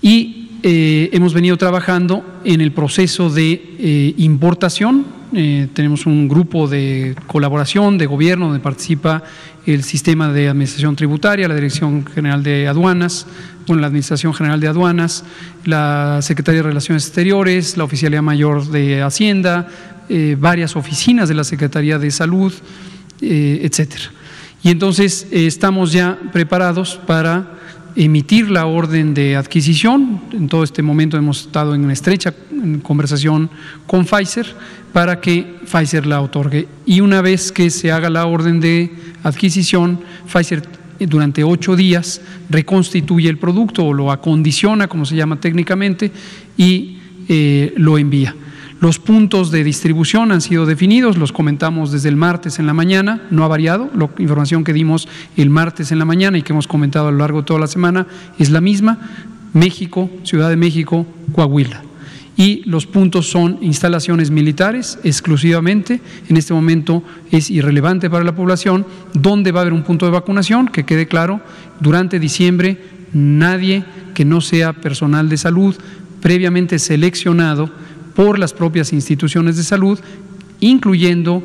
Y hemos venido trabajando en el proceso de importación eh, tenemos un grupo de colaboración de gobierno donde participa el sistema de administración tributaria, la Dirección General de Aduanas, bueno, la Administración General de Aduanas, la Secretaría de Relaciones Exteriores, la Oficialía Mayor de Hacienda, eh, varias oficinas de la Secretaría de Salud, eh, etcétera. Y entonces eh, estamos ya preparados para emitir la orden de adquisición. En todo este momento hemos estado en una estrecha conversación con Pfizer para que Pfizer la otorgue. Y una vez que se haga la orden de adquisición, Pfizer eh, durante ocho días reconstituye el producto o lo acondiciona, como se llama técnicamente, y eh, lo envía. Los puntos de distribución han sido definidos, los comentamos desde el martes en la mañana, no ha variado, la información que dimos el martes en la mañana y que hemos comentado a lo largo de toda la semana es la misma, México, Ciudad de México, Coahuila. Y los puntos son instalaciones militares exclusivamente, en este momento es irrelevante para la población, donde va a haber un punto de vacunación, que quede claro, durante diciembre nadie que no sea personal de salud previamente seleccionado por las propias instituciones de salud, incluyendo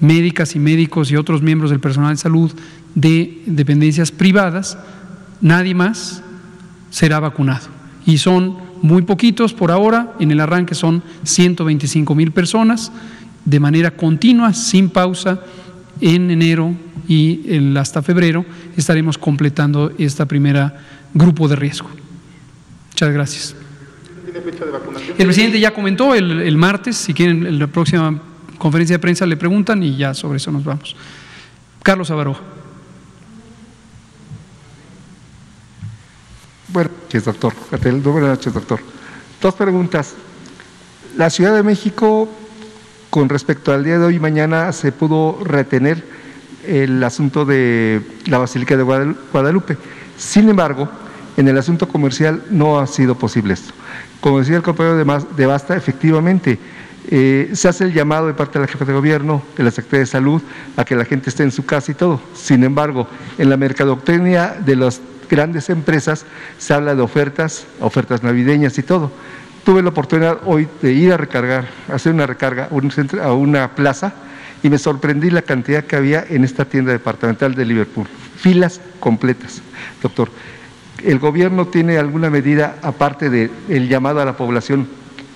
médicas y médicos y otros miembros del personal de salud de dependencias privadas, nadie más será vacunado. Y son muy poquitos por ahora, en el arranque son 125 mil personas, de manera continua, sin pausa, en enero y hasta febrero estaremos completando esta primera grupo de riesgo. Muchas gracias. El presidente ya comentó el, martes, si quieren, en la próxima conferencia de prensa le preguntan y ya sobre eso nos vamos. Carlos Avaró. Buenas noches, doctor. Buenas noches, doctor. Dos preguntas. La Ciudad de México, con respecto al día de hoy y mañana, se pudo retener el asunto de la Basílica de Guadalupe. Sin embargo, en el asunto comercial no ha sido posible esto. Como decía el compañero de, Basta, efectivamente, eh, se hace el llamado de parte de la jefa de gobierno, de la Secretaría de Salud, a que la gente esté en su casa y todo. Sin embargo, en la mercadotecnia de las grandes empresas se habla de ofertas, ofertas navideñas y todo. Tuve la oportunidad hoy de ir a recargar, hacer una recarga a una plaza y me sorprendí la cantidad que había en esta tienda departamental de Liverpool. Filas completas, doctor el gobierno tiene alguna medida aparte del llamado a la población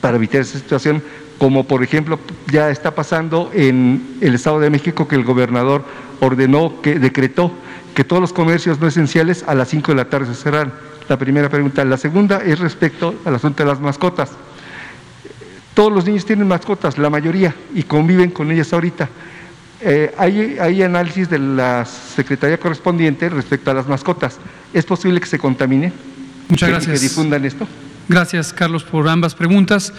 para evitar esa situación, como por ejemplo ya está pasando en el Estado de México que el gobernador ordenó, que decretó que todos los comercios no esenciales a las 5 de la tarde se cerran. La primera pregunta. La segunda es respecto al asunto de las mascotas. Todos los niños tienen mascotas, la mayoría, y conviven con ellas ahorita. Eh, hay, análisis de la Secretaría correspondiente respecto a las mascotas. ¿Es posible que se contamine? Muchas gracias. Que difundan esto. Gracias, Carlos, por ambas preguntas.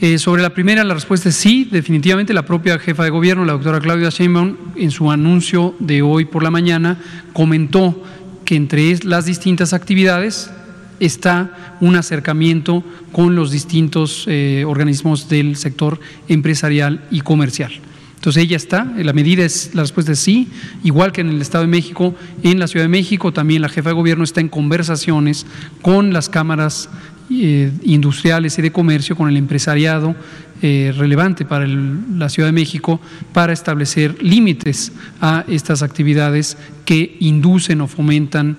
Eh, sobre la primera, la respuesta es sí, definitivamente. La propia jefa de gobierno, la doctora Claudia Sheinbaum, en su anuncio de hoy por la mañana, comentó que entre las distintas actividades está un acercamiento con los distintos eh, organismos del sector empresarial y comercial. Entonces ella está, la medida es, la respuesta es sí, igual que en el Estado de México, en la Ciudad de México también la jefa de gobierno está en conversaciones con las cámaras eh, industriales y de comercio, con el empresariado eh, relevante para la Ciudad de México, para establecer límites a estas actividades que inducen o fomentan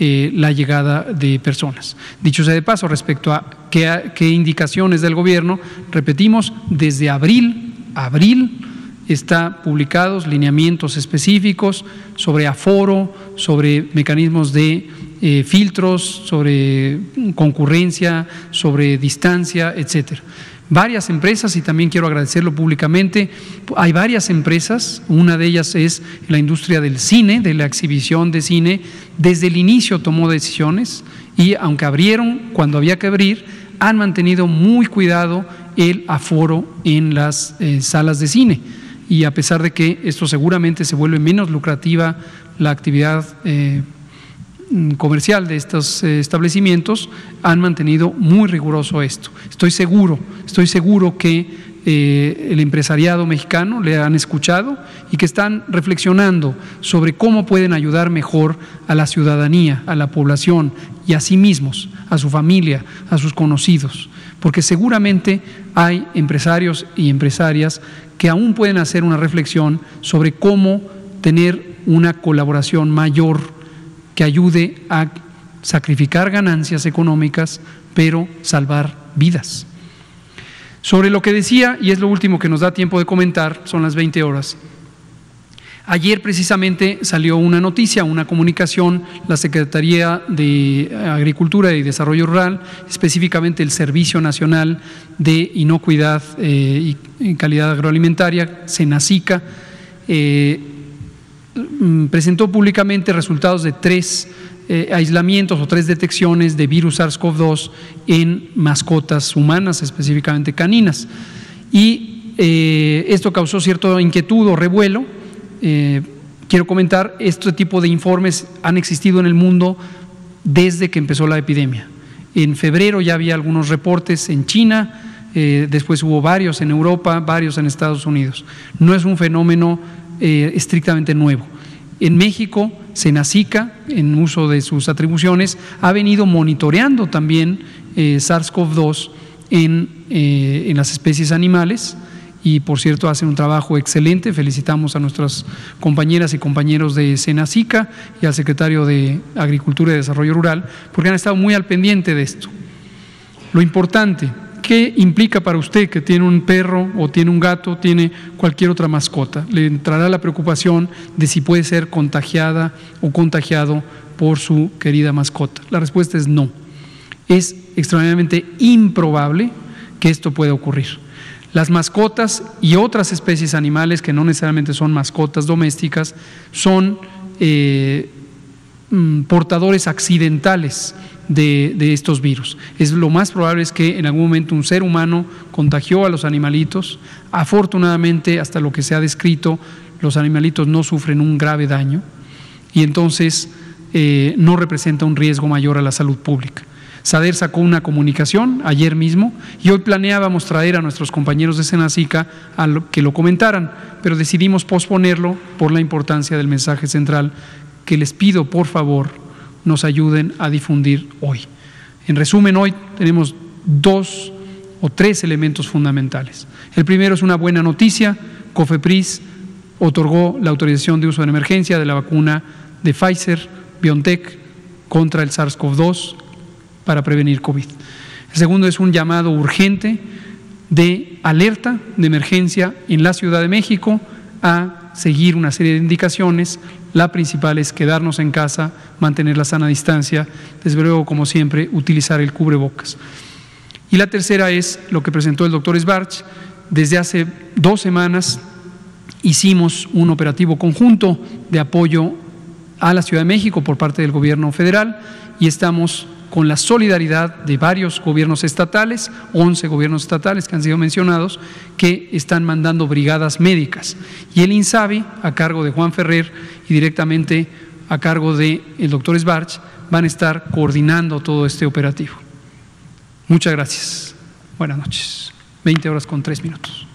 eh, la llegada de personas. Dicho sea de paso, respecto a qué, qué indicaciones del gobierno, repetimos, desde abril, abril, está publicados lineamientos específicos sobre aforo, sobre mecanismos de eh, filtros, sobre concurrencia, sobre distancia, etcétera. Varias empresas, y también quiero agradecerlo públicamente, hay varias empresas, una de ellas es la industria del cine, de la exhibición de cine, desde el inicio tomó decisiones y aunque abrieron cuando había que abrir, han mantenido muy cuidado el aforo en las eh, salas de cine y a pesar de que esto seguramente se vuelve menos lucrativa la actividad eh, comercial de estos eh, establecimientos, han mantenido muy riguroso esto. Estoy seguro, estoy seguro que eh, el empresariado mexicano le han escuchado y que están reflexionando sobre cómo pueden ayudar mejor a la ciudadanía, a la población y a sí mismos, a su familia, a sus conocidos, porque seguramente hay empresarios y empresarias que aún pueden hacer una reflexión sobre cómo tener una colaboración mayor que ayude a sacrificar ganancias económicas, pero salvar vidas. Sobre lo que decía, y es lo último que nos da tiempo de comentar, son las 20 horas. Ayer precisamente salió una noticia, una comunicación, la Secretaría de Agricultura y Desarrollo Rural, específicamente el Servicio Nacional de Inocuidad eh, y Calidad Agroalimentaria, SENACICA, eh, mm, presentó públicamente resultados de tres eh, aislamientos o tres detecciones de virus SARS-CoV-2 en mascotas humanas, específicamente caninas. Y esto causó cierta inquietud o revuelo eh, quiero comentar, este tipo de informes han existido en el mundo desde que empezó la epidemia. En febrero ya había algunos reportes en China, eh, después hubo varios en Europa, varios en Estados Unidos. No es un fenómeno eh, estrictamente nuevo. En México, Senacica, en uso de sus atribuciones, ha venido monitoreando también SARS-CoV-2 en, en las especies animales y por cierto hacen un trabajo excelente. Felicitamos a nuestras compañeras y compañeros de Senacica y al secretario de Agricultura y Desarrollo Rural, porque han estado muy al pendiente de esto. Lo importante, ¿qué implica para usted que tiene un perro o tiene un gato, tiene cualquier otra mascota? Le entrará la preocupación de si puede ser contagiada o contagiado por su querida mascota. La respuesta es no. Es extremadamente improbable que esto pueda ocurrir. Las mascotas y otras especies animales que no necesariamente son mascotas domésticas son eh, mm, portadores accidentales de, estos virus. Es lo más probable es que en algún momento un ser humano contagió a los animalitos. Afortunadamente, hasta lo que se ha descrito, los animalitos no sufren un grave daño y entonces eh, no representa un riesgo mayor a la salud pública. SADER sacó una comunicación ayer mismo y hoy planeábamos traer a nuestros compañeros de Senacica a que lo comentaran, pero decidimos posponerlo por la importancia del mensaje central que les pido por favor nos ayuden a difundir hoy. En resumen, hoy tenemos dos o tres elementos fundamentales. El primero es una buena noticia, COFEPRIS otorgó la autorización de uso en emergencia de la vacuna de Pfizer, BioNTech contra el SARS-CoV-2 para prevenir COVID. El segundo es un llamado urgente de alerta de emergencia en la Ciudad de México a seguir una serie de indicaciones. La principal es quedarnos en casa, mantener la sana distancia, desde luego, como siempre, utilizar el cubrebocas. Y la tercera es lo que presentó el doctor Sbarch. Desde hace dos semanas hicimos un operativo conjunto de apoyo a la Ciudad de México por parte del gobierno federal y estamos con la solidaridad de varios gobiernos estatales, 11 gobiernos estatales que han sido mencionados, que están mandando brigadas médicas. Y el INSABI, a cargo de Juan Ferrer y directamente a cargo del el doctor Sbarch, van a estar coordinando todo este operativo. Muchas gracias. Buenas noches. 20 horas con 3 minutos.